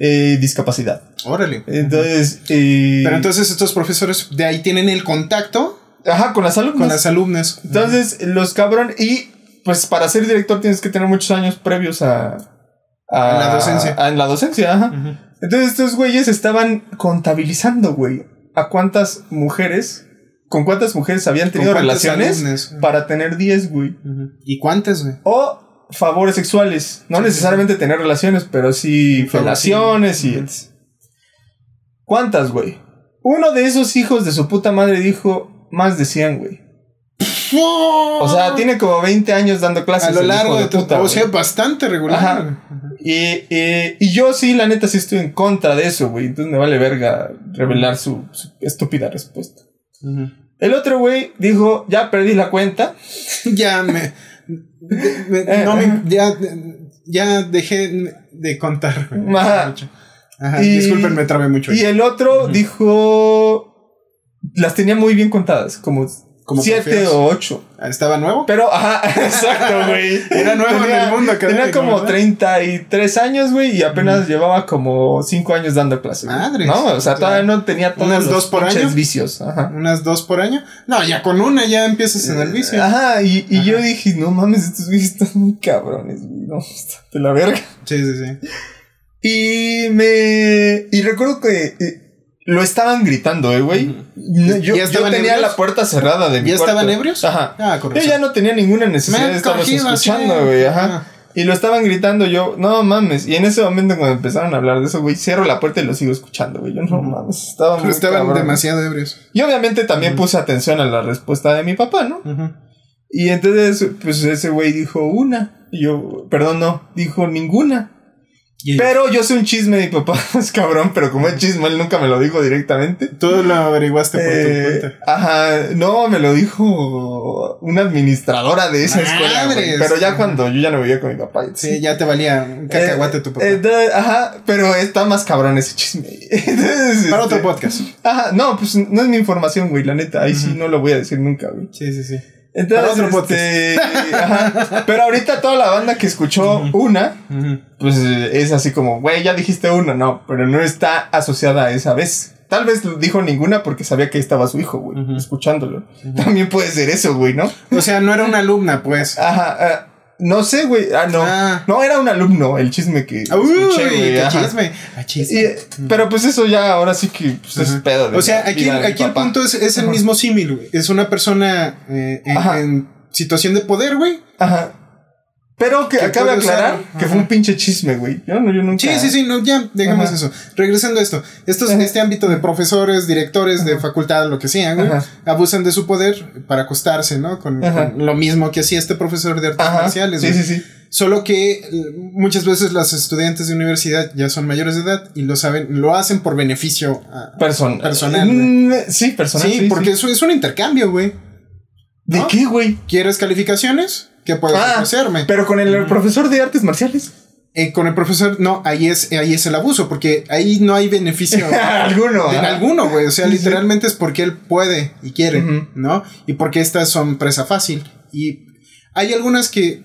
eh, discapacidad. Órale. Entonces, eh, Pero entonces estos profesores de ahí tienen el contacto ajá, con las alumnas. con las alumnas. Entonces, los cabrón, y pues para ser director tienes que tener muchos años previos a. a En la docencia. a- en la docencia, ajá. Entonces, estos güeyes estaban contabilizando, güey, a cuántas mujeres, con cuántas mujeres habían tenido ¿Con cuántas relaciones alumnas? para tener 10, güey. ¿Y cuántas, güey? O favores sexuales. No Sí, necesariamente tener relaciones, pero sí sí. y. ¿Cuántas, güey? Uno de esos hijos de su puta madre dijo más de 100, güey. O sea, tiene como 20 años dando clases. a lo largo hijo de tu... puta, o sea, bastante regular. Ajá. Y, y, y yo sí, la neta, sí estoy en contra de eso, güey. Entonces me vale verga revelar su, su estúpida respuesta. El otro güey dijo, ya perdí la cuenta. *laughs* Ya me... no me... Ya, ya dejé de contar. güey. Ajá. Ajá. Y- Disculpen, me trabé mucho. Y ahí. el otro dijo, las tenía muy bien contadas, como ¿Cómo siete o ocho. ¿Estaba nuevo? Pero, ajá, *laughs* exacto, güey. Era nuevo en el mundo Tenía como ¿verdad? 33 años, güey, y apenas llevaba como 5 años dando clases. güey. Madres. No, o sea, todavía no tenía todos ¿Unas los dos por año? vicios. Ajá. ¿Unas dos por año? No, ya con una ya empiezas en el vicio. Ajá, y, y Ajá. yo dije, no mames, estos güeyes están muy cabrones, güey. No, está de la verga. Sí, sí, sí. Y me. Y recuerdo que eh, lo estaban gritando, eh, güey. No, Yo, ¿Ya yo tenía ebrios? la puerta cerrada de mi ¿Ya cuarto. estaban ebrios? Ajá. Ah, Yo correcto. ya no tenía ninguna necesidad Me de estarlos escuchando, güey. Ajá. Y lo estaban gritando yo, no mames. Y en ese momento cuando empezaron a hablar de eso, güey, cierro la puerta y lo sigo escuchando, güey. Yo no mames, estaba Pero muy estaban cabrón. demasiado ebrios. Y obviamente también puse atención a la respuesta de mi papá, ¿no? Y entonces, pues ese güey dijo una. Y yo, perdón, no, dijo ninguna. Y Pero yo sé un chisme de mi papá, *laughs* es cabrón, pero como es chisme, él nunca me lo dijo directamente. tú lo averiguaste por tu Eh, cuenta. ajá, no, me lo dijo una administradora de esa escuela. güey, Madres. pero ya cuando yo ya no vivía con mi papá. Sí, ya te valía un cacahuate Eh, tu papá. eh, de- ajá, pero está más cabrón ese chisme. *laughs* Entonces, Para otro este, podcast. Ajá, no, pues no es mi información, güey, la neta. Ahí sí no lo voy a decir nunca, güey. Sí, sí, sí. Entonces, este, *laughs* ajá. Pero ahorita toda la banda que escuchó una, pues eh, es así como, güey, ya dijiste una, no, pero no está asociada a esa vez. Tal vez dijo ninguna porque sabía que ahí estaba su hijo, güey, escuchándolo. También puede ser eso, güey, ¿no? O sea, no era una alumna, pues. Ajá. Eh, No sé, güey. Ah, no. Ah. No, era un alumno el chisme que Uy, escuché, güey. qué chisme. Ah, chisme. Y- pero pues eso ya ahora sí que pues, es pedo. de O sea, aquí, aquí el punto es, es el mismo símil, güey. Es una persona eh, en, en situación de poder, güey. Ajá. Pero que Que acaba de aclarar usar, que ajá. fue un pinche chisme, güey. Yo, no, yo nunca. Sí, sí, sí, no, ya, dejemos Ajá. eso. Regresando a esto. Estos, Ajá. este ámbito de profesores, directores de facultad, lo que sea, güey, abusan de su poder para acostarse, ¿no? Con, lo mismo que hacía este profesor de artes marciales, Sí, güey. sí, sí. Solo que eh, muchas veces los estudiantes de universidad ya son mayores de edad y lo saben, lo hacen por beneficio a- Person- Personal, Mm, sí, personal. Sí, porque Eso es un intercambio, güey. ¿De ¿no? qué, güey? ¿Quieres calificaciones? ¿Qué puedes Ah, ofrecerme? Pero con el profesor de artes marciales. Eh, con el profesor, no, ahí es, ahí es el abuso, porque ahí no hay beneficio *laughs* Alguno. de ajá. alguno, güey. O sea, Sí, sí. literalmente es porque él puede y quiere. ¿no? Y porque estas son presa fácil. Y hay algunas que eh,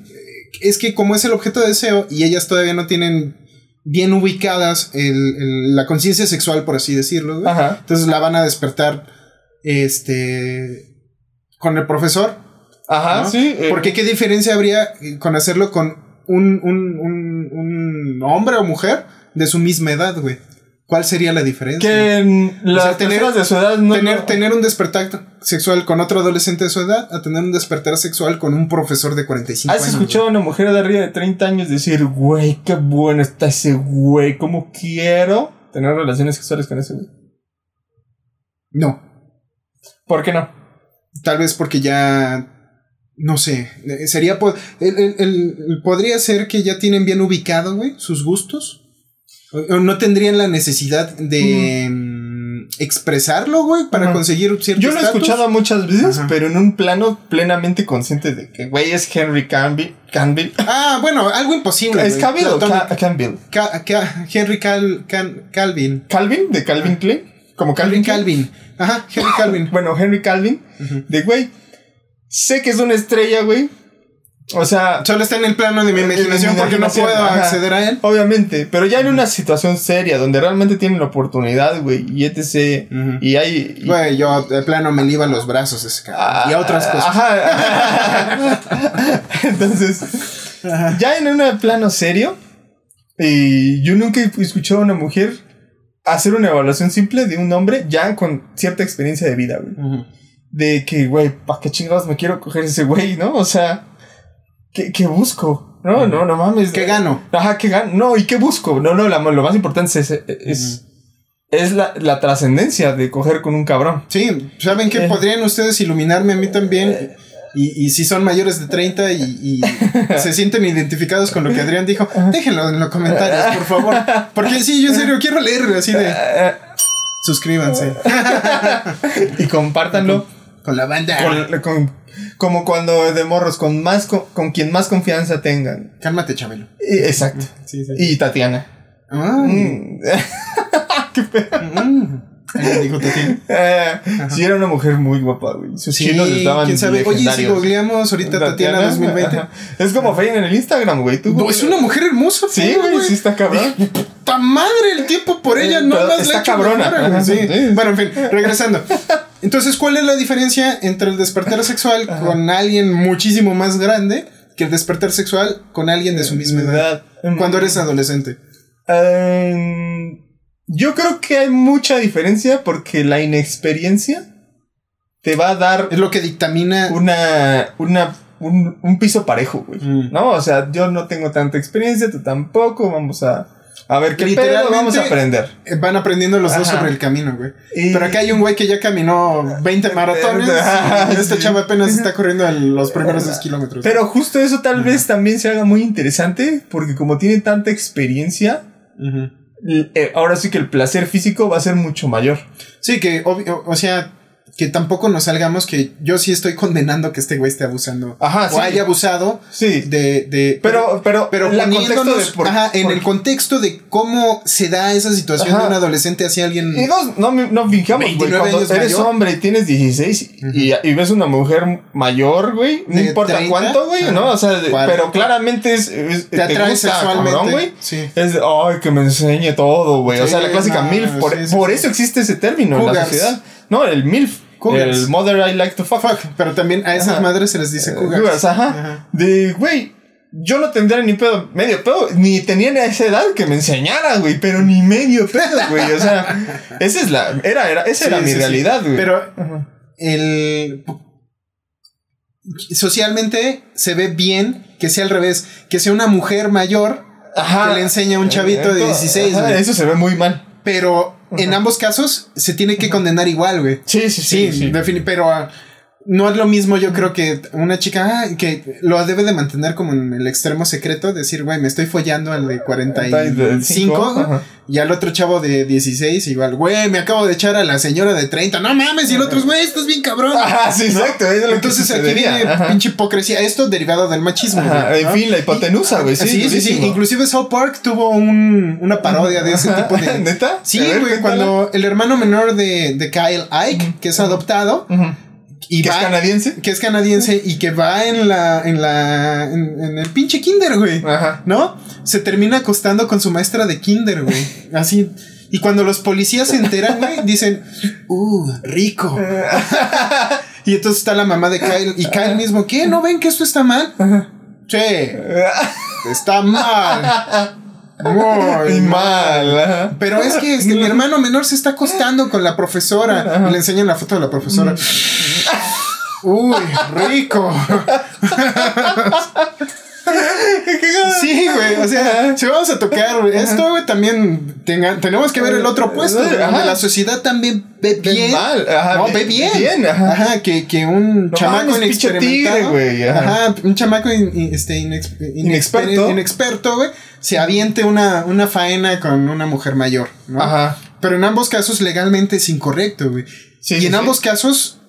es que como es el objeto de deseo y ellas todavía no tienen bien ubicadas el- el- la conciencia sexual, por así decirlo, güey. Ajá. Entonces la van a despertar, este, con el profesor. Ajá, ¿no? sí. eh, Porque qué diferencia habría con hacerlo con un, un, un, un hombre o mujer de su misma edad, güey? ¿Cuál sería la diferencia? Que las sea, tener- personas de su edad no. tener, no- tener un despertar sexual con otro adolescente de su edad a tener un despertar sexual con un profesor de 45 ¿Has años. escuchado a una mujer de arriba de 30 años decir, güey, qué bueno está ese güey, cómo quiero tener relaciones sexuales con ese güey? No. ¿Por qué no? Tal vez porque ya. No sé. eh, Sería. po- el- el- el- el- podría ser que ya tienen bien ubicado, güey, sus gustos. O- o no tendrían la necesidad de mm, expresarlo, güey, para Ajá. conseguir cierto Yo lo he escuchado muchas veces, Ajá. pero en un plano plenamente consciente de que, güey, es Henry Cavill. Cavill. Ah, bueno, algo imposible. ¿Es. Cavill o Platónico. Ca- Cavill? Ca- Ca- Henry Cal- Can- Calvin. ¿Calvin? ¿De Calvin Klein? ¿Como Calvin Calvin? Calvin. Ajá, Henry Calvin. Bueno, Henry Calvin. De, güey, sé que es una estrella, güey. O sea, Solo está en el plano de mi imaginación porque no puedo ajá. acceder a él. Obviamente, pero ya en una situación seria donde realmente tienen la oportunidad, güey, y etc. Ujú. Y hay. y- Güey, yo de plano me liba los brazos ese. Ah, y a otras cosas. Ajá. *laughs* Entonces, ya en un plano serio, y yo nunca he escuchado a una mujer hacer una evaluación simple de un hombre ya con cierta experiencia de vida, güey. De que, güey, ¿para qué chingados me quiero coger ese güey, no? O sea, ¿qué, qué busco? No, no, no mames. ¿Qué gano? Ajá, ¿qué gano? No, ¿y qué busco? No, no, la- lo más importante es, es, es la, la trascendencia de coger con un cabrón. Sí, ¿saben qué? Eh. Podrían ustedes iluminarme a mí también. Y, y si son mayores de 30 y, y *laughs* se sienten identificados con lo que Adrián dijo, déjenlo en los comentarios, por favor. Porque sí, yo en serio quiero leer así de. Eh, Suscríbanse *laughs* y compártanlo con la banda. con- con- como cuando de morros, con más con, con quien más confianza tengan. Cálmate, Chabelo. Y- exacto. Sí, sí. Y Tatiana. Ay, Mm. *laughs* Qué Eh, sí, era una mujer muy guapa, güey. Sus Sí, chinos estaban quién sabe. Oye, si googleamos ahorita Tatiana 2020. Ajá. Es como Fein en el Instagram, güey. Tú, No, es una mujer hermosa, Sí, güey. sí está cabrón. Puta madre, el tiempo por ella Eh, no más está hecho cabrona. güey, sí. Bueno, en fin, regresando. Entonces, ¿cuál es la diferencia entre el despertar sexual con alguien muchísimo más grande que el despertar sexual con alguien de su misma edad? Edad. Cuando eres adolescente. Eh, yo creo que hay mucha diferencia porque la inexperiencia te va a dar Es lo que dictamina. una, una, un, un piso parejo, güey. Mm. ¿No? O sea, yo no tengo tanta experiencia, tú tampoco. Vamos a, a ver qué pedo, vamos a aprender. eh, Van aprendiendo los dos Ajá. sobre el camino, güey. Y- Pero acá hay un güey que ya caminó 20 *laughs* maratones. Ajá, y esta chava apenas está corriendo los primeros 10 kilómetros. Pero justo eso tal vez también se haga muy interesante porque como tiene tanta experiencia, Ujú. Eh, ahora sí que el placer físico va a ser mucho mayor. Sí, que, obvio, o sea, que tampoco nos salgamos que yo sí estoy condenando que este güey esté abusando. Ajá, o sí. haya abusado Sí. de. de Pero, pero, pero la contexto poniéndonos, de por- ajá, en el contexto de cómo se da esa situación Ajá. de un adolescente hacia alguien. Y no, no, no fingamos, güey. 29 Cuando eres mayor. hombre y tienes 16 y, y ves una mujer mayor, güey, no importa 30, cuánto, güey, ¿no? O sea, de- 40. pero claramente es, es- te atrae gusta, sexualmente. güey. Sí. Es de, ay, que me enseñe todo, güey. o sea, la clásica no, MILF. Por, eso existe ese término en la sociedad. No, el MILF. Cougars. El Mother I Like to Fuck. Fuck, pero también a esas Ajá. madres se les dice Eh, cougars. cougars, ajá. Ajá. De, güey, yo no tendría ni pedo, medio pedo, ni tenía a esa edad que me enseñara, güey, pero ni medio pedo, güey. O sea, esa es la, era, era, esa era Sí, mi sí, realidad, güey. Pero Ajá. el socialmente se ve bien que sea al revés, que sea una mujer mayor Ajá. que le enseña a un chavito de Ajá, 16, güey. Eso se ve muy mal. Pero en ambos casos se tiene que condenar igual, güey. Sí, sí, Sí, sí. sí. pero ah, no es lo mismo, yo creo que una chica ah, que lo debe de mantener como en el extremo secreto, decir, güey, me estoy follando al de 45 Ajá. y al otro chavo de 16, igual, güey, me acabo de echar a la señora de 30, no mames, y el otro es, güey, estás bien cabrón. Ajá, sí, exacto. es lo que Entonces aquí viene Ajá. pinche hipocresía, esto derivado del machismo. Ajá, güey, en fin, la hipotenusa, güey. Sí, Sí, sí, sí. Inclusive South Park tuvo un, una parodia de ese tipo de... *laughs* ¿Neta? Sí, ver, güey, cuando el hermano menor de, de Kyle Ike, que es adoptado, Ujú. Y ¿Que es canadiense? que es canadiense y que va en la, en la, en, en el pinche kinder, güey. Ajá. ¿No? Se termina acostando con su maestra de kinder, güey. Así. Y cuando los policías se enteran, güey, dicen, uh, rico. *laughs* y entonces está la mamá de Kyle y Kyle mismo, ¿qué? ¿No ven que esto está mal? Che, está mal. Muy mal. ajá. pero es que, es que mi hermano menor se está acostando con la profesora. Y le enseñan la foto de la profesora. Uy, rico. *laughs* *laughs* Sí, güey. O sea, si vamos a tocar esto, güey, también tenga- tenemos que ver el otro puesto. güey, Ajá. la sociedad también ve Ve bien. mal, ajá, no, ve- ve bien. bien, ajá. que, que un No chamaco inexperimentado. güey, ajá. Ajá, un chamaco in- este, inex- Inexperto. inexper- inexperto, güey, se aviente una, una faena con una mujer mayor, ¿no? Ajá. Pero en ambos casos legalmente es incorrecto, güey. Sí, y en sí. ambos casos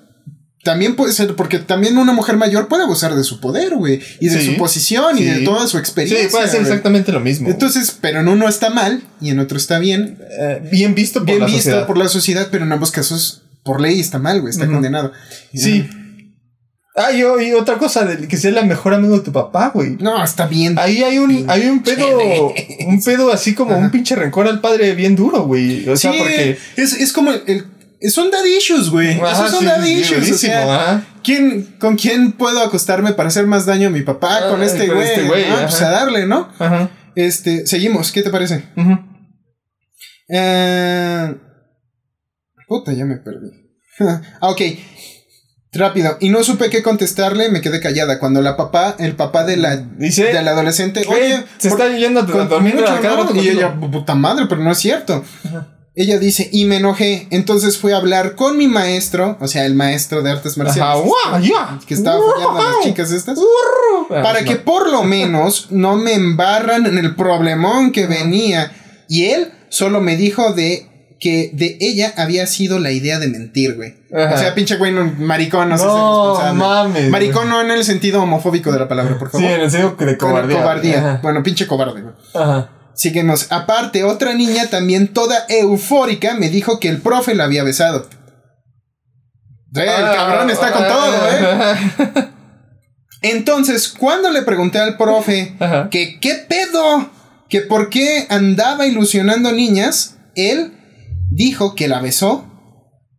también puede ser, porque también una mujer mayor puede abusar de su poder, güey. Y de Sí. su posición y de toda su experiencia. Sí, puede ser exactamente lo mismo. Entonces, pero en uno está mal y en otro está bien. Eh, bien visto por Bien la visto sociedad. por la sociedad, pero en ambos casos por ley está mal, güey. Está condenado. Sí. Ah, y, y otra cosa, de que sea el mejor amigo de tu papá, güey. No, está bien. Ahí hay un, hay un pedo, un pedo así como un pinche rencor al padre bien duro, güey. O sea, Sí, porque... es, es como el, el- son daddy issues, güey. Ajá, Esos son sí, sí, issues. O sea, ajá. ¿quién, ¿con quién puedo acostarme para hacer más daño a mi papá? Ah, con este güey. este güey, ¿no? Pues ajá. a darle, ¿no? Ajá. Este, seguimos. ¿Qué te parece? Eh, puta, ya me perdí. *laughs* ah, ok. Rápido. Y no supe qué contestarle, me quedé callada. Cuando la papá, el papá de la, Dice, de la adolescente, oye, se por- está yendo a dormir Y ella, puta madre, pero no es cierto. Ella dice, y me enojé. Entonces fui a hablar con mi maestro, o sea, el maestro de artes Ajá, marciales. guau, ya. Que estaba follando a las chicas estas. Para no. que por lo menos no me embarran en el problemón que venía. Y él solo me dijo de que de ella había sido la idea de mentir, güey. Ajá. O sea, pinche güey, no, maricón, no, sé No, responsable. mames. Maricón no en el sentido homofóbico de la palabra, por Sí, favor. en el sentido de cobardía. cobardía. Ajá. Bueno, pinche cobarde, güey. Ajá. Síguenos. Aparte, otra niña también toda eufórica me dijo que el profe la había besado. Eh, el Ah, cabrón está con ah, todo, ¿eh? *laughs* Entonces, cuando le pregunté al profe Ajá. que qué pedo, que por qué andaba ilusionando niñas, él dijo que la besó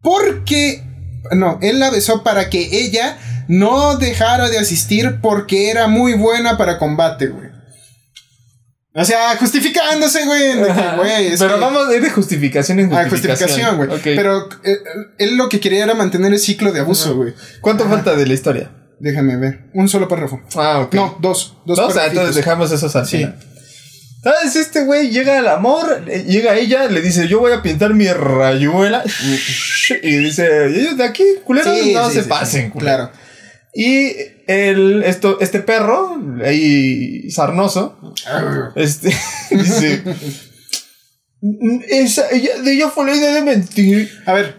porque... No, él la besó para que ella no dejara de asistir porque era muy buena para combate, güey. O sea, justificándose, güey. de que, Ajá. güey, es Pero que- vamos a ir de justificación en Ah, justificación. justificación, güey. Pero eh, él lo que quería era mantener el ciclo de abuso, güey. ¿Cuánto falta de la historia? Déjame ver. Un solo párrafo. Ah, ok. No, dos. Dos sea, párrafitos. entonces dejamos esos al Sí. ¿Sabes? Este güey llega al amor, eh, llega ella, le dice, yo voy a pintar mi rayuela. *laughs* y dice, ellos de aquí, culeros, Sí, no sí, se pasen, sí, culeros". Claro. Y el, esto, este perro, ahí sarnoso, este, *laughs* dice, esa, ella, de ella fue la idea de mentir. A ver.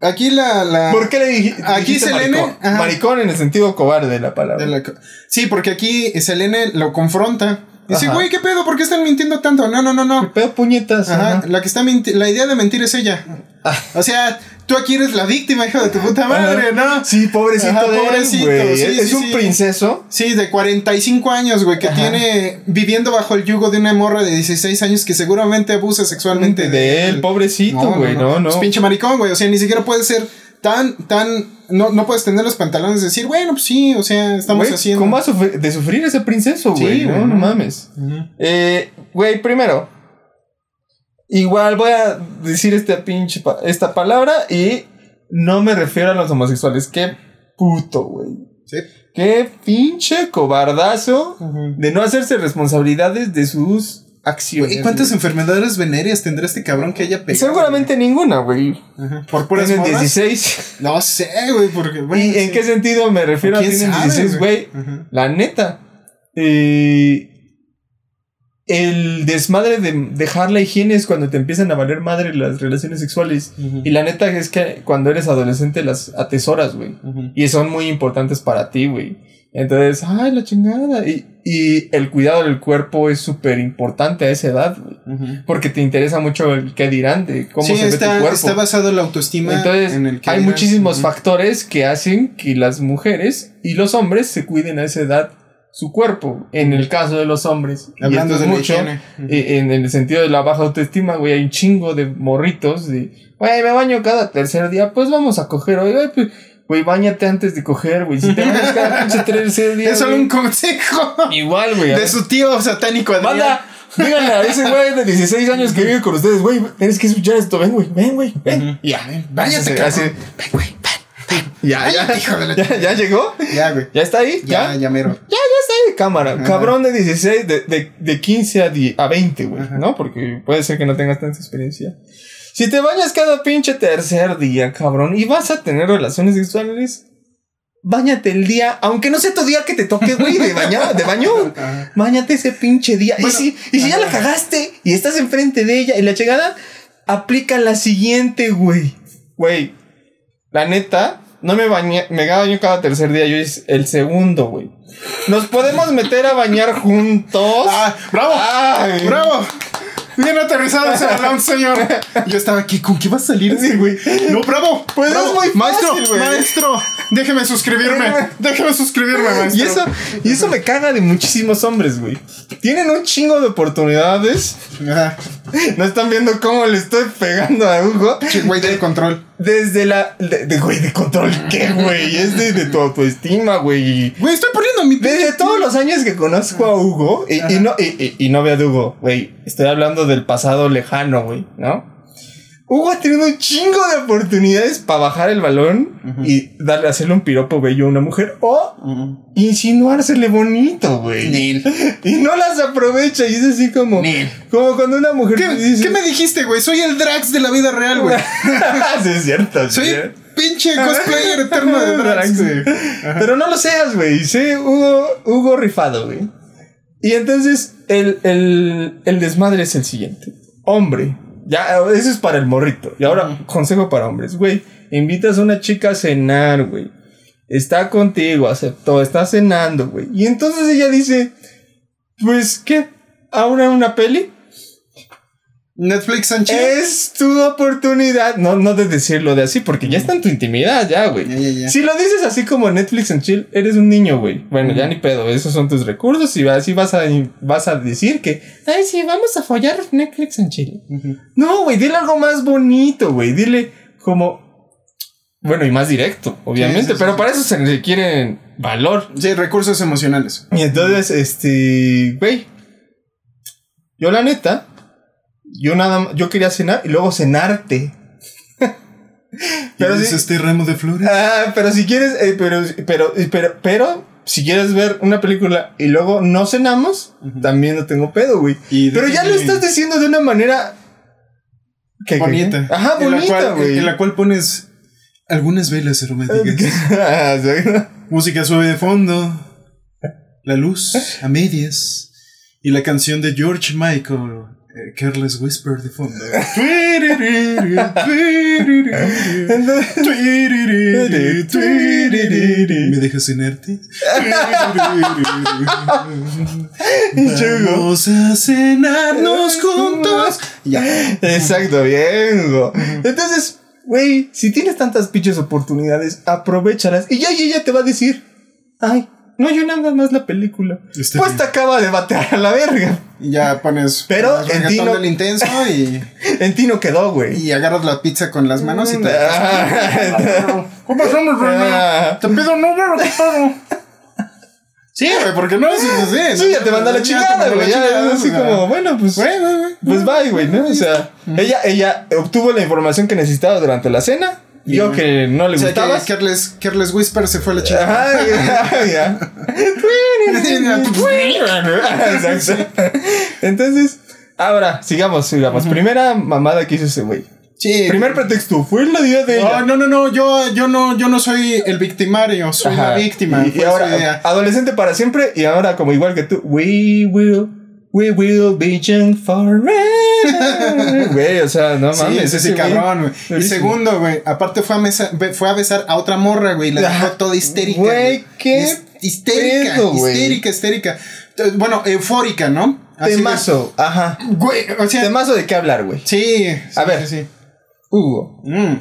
Aquí la. la ¿Por qué le? Aquí Selene, Maricón? ajá. Maricón en el sentido cobarde de la palabra. de la co- sí, porque aquí Selene lo confronta. Dice, Ajá. güey, ¿qué pedo? ¿Por qué están mintiendo tanto? No, no, no, ¿Qué no. pedo puñetas? Ajá, Ajá. la que está la idea de mentir es ella. Ah. O sea, tú aquí eres la víctima, hijo de tu puta madre, ¿no? Sí, pobrecito Ajá, de él, pobrecito, güey. sí, es sí, un sí. princeso. Sí, de 45 años, güey, que Ajá. tiene viviendo bajo el yugo de una morra de 16 años que seguramente abusa sexualmente de él, pobrecito, güey. No, no. Es pinche maricón, güey. O sea, ni siquiera puede ser tan, tan no, no puedes tener los pantalones de decir, bueno, pues sí, o sea, estamos Güey, haciendo. ¿Cómo va a sufrir- de sufrir ese princeso, Sí, güey? no, güey, no no. mames. Eh, güey, primero. Igual voy a decir este pinche pa- esta palabra y no me refiero a los homosexuales. Qué puto, güey. Sí. Qué pinche cobardazo Ujú. de no hacerse responsabilidades de sus acciones. ¿Y cuántas güey. enfermedades venéreas tendrá este cabrón que haya pegado? Seguramente ninguna, güey. Por puras Tienen morras? 16. No sé, güey, porque. bueno, ¿Y en sí. qué sentido me refiero a ¿Quién tienen sabe, 16, güey? La neta. eh, el desmadre de dejar la higiene es cuando te empiezan a valer madre las relaciones sexuales. Y la neta es que cuando eres adolescente las atesoras, güey. Y son muy importantes para ti, güey. Entonces, ay, la chingada. Y, y el cuidado del cuerpo es súper importante a esa edad, güey. Ujú. Porque te interesa mucho el qué dirán de cómo sí, se ve está, tu cuerpo. está basado la autoestima Entonces, en el que hay dirán. muchísimos factores que hacen que las mujeres y los hombres se cuiden a esa edad su cuerpo. En el caso de los hombres. y Hablando esto de es la mucho. eh, En el sentido de la baja autoestima, güey, hay un chingo de morritos de, güey, me baño cada tercer día, pues vamos a coger hoy, güey, pues, güey, bañate antes de coger, güey, si te bañas cada *laughs* pinche tercer día, Es solo un consejo igual, güey. de su tío satánico Adrián. Manda, díganle a ese güey de 16 años que vive con ustedes, güey, tienes que escuchar esto, ven, güey, ven, güey, ven. Ujú. Y ya, Ven, váyate, así, ven, güey, ven. *laughs* Ya, ya, hijo de la ya, ya llegó, Ya, güey. ya está ahí, Ya, ya, ya mero. ya, ya está ahí, cámara. Ajá. Cabrón de 16, de, de, de 15 a, 10 a 20, güey, Ajá. ¿no? Porque puede ser que no tengas tanta experiencia. Si te bañas cada pinche tercer día, cabrón, y vas a tener relaciones sexuales, bañate el día, aunque no sea tu día que te toque, güey, de bañar, de baño. Báñate ese pinche día. Bueno, y si, y si ya la cagaste y estás enfrente de ella y la llegada, aplica la siguiente, güey. Güey, la neta, no me bañé, me baño cada tercer día, yo es el segundo, güey. Nos podemos meter a bañar juntos. Ah, bravo. Ay. Bravo. Bien aterrizado ese balón, señor. Yo estaba aquí, ¿con qué va a salir ese güey? No, bravo. Pues bravo. es muy maestro, maestro. Déjeme suscribirme. Déjeme suscribirme, maestro. Y eso, y eso me caga de muchísimos hombres, güey. Tienen un chingo de oportunidades. Ajá. No están viendo cómo le estoy pegando a Hugo. Che, güey del control. Desde la. De, de- güey, de control, *laughs* ¿qué, güey? Es de, de tu autoestima, güey. Güey, estoy poniendo mi Desde todos los años que conozco a Hugo, y, y no, y, y- y no veo de Hugo, güey. Estoy hablando del pasado lejano, güey, ¿no? Hugo ha tenido un chingo de oportunidades para bajar el balón y darle, hacerle un piropo bello a una mujer o Ujú. insinuársele bonito, güey. *laughs* Y no las aprovecha y es así como, Nel. como cuando una mujer ¿Qué, dice, qué me dijiste, güey? Soy el Drax de la vida real, güey. *laughs* sí, es cierto. Soy sí. pinche cosplayer eterno de Drax, güey. Pero no lo seas, güey. Sé Hugo, Hugo rifado, güey. Y entonces el, el, el desmadre es el siguiente. Hombre. Ya, eso es para el morrito. Y ahora, consejo para hombres, güey. Invitas a una chica a cenar, güey. Está contigo, aceptó, está cenando, güey. Y entonces ella dice, pues, ¿qué? ¿Ahora una peli? Netflix and chill. Es tu oportunidad. No, no de decirlo de así, porque ya está en tu intimidad, ya, güey. Si lo dices así como Netflix and chill, eres un niño, güey. Bueno, ya ni pedo, esos son tus recursos y así vas a, vas a decir que, ay, sí, vamos a follar Netflix and chill. No, güey, dile algo más bonito, güey. Dile como, bueno, y más directo, obviamente, Sí, sí, sí, pero sí. para eso se requieren valor. Sí, recursos emocionales. Y entonces, este, güey, yo la neta, yo nada más, yo quería cenar y luego cenarte. Pero ¿Pero sí- este ramo de flores? Ah, pero si quieres, eh, pero, pero, pero, pero, si quieres ver una película y luego no cenamos, también no tengo pedo, güey. Pero ya lo estás diciendo de una manera ¿Qué, bonita. qué? Ajá, En bonita, güey. En la cual pones algunas velas *laughs* aromáticas. Ah, música suave de fondo. La luz a medias. Y la canción de George Michael. Eh, Careless Whisper de fondo. *laughs* ¿Me dejas cenarte? Vamos a cenarnos juntos. Ya. Exacto, bien. Entonces, güey, si tienes tantas pinches oportunidades, aprovechalas. Y ya y ella te va a decir, ay, no yo nada más la película. Está pues bien. te acaba de batear a la verga. Y ya pones Pero en ti no- del intenso y, *laughs* En ti no quedó, güey. y agarras la pizza con las manos y te Ah, *laughs* ¿Cómo pasó, mi Ah. Te pido un número, ¿qué pedo? Sí, güey, porque no es así. Sí, ya te manda la chingada, güey. Ya, así como, bueno, pues. Güey. Pues bye, güey, ¿no? O sea, ella, ella obtuvo la información que necesitaba durante la cena. Vio que no le O sea, gustaba. que Carles, Carles Whisper se fue a la chingada. Ajá, ya, ya. Exacto. *laughs* Entonces, ahora, sigamos, sigamos. Primera mamada que hizo ese güey. Sí. Primer pretexto, fue el día de ella. No, no, no, no, yo, yo no, yo no soy el victimario, soy Ajá. la víctima. Y, y ahora, idea. adolescente para siempre, y ahora como igual que tú, we will, we will be young forever. *laughs* Güey, o sea, no mames. ese sí, ese cabrón, güey. Y segundo, güey, aparte fue a, mesa- fue a besar a otra morra, güey, la dejó toda histérica. Güey, qué His- Histérica, pedo, histérica, histérica. Eh, Bueno, eufórica, ¿no? Así de- Temazo, ajá. Güey, o sea, Temazo de qué hablar, güey. sí. A ver. sí. Hugo, Mm.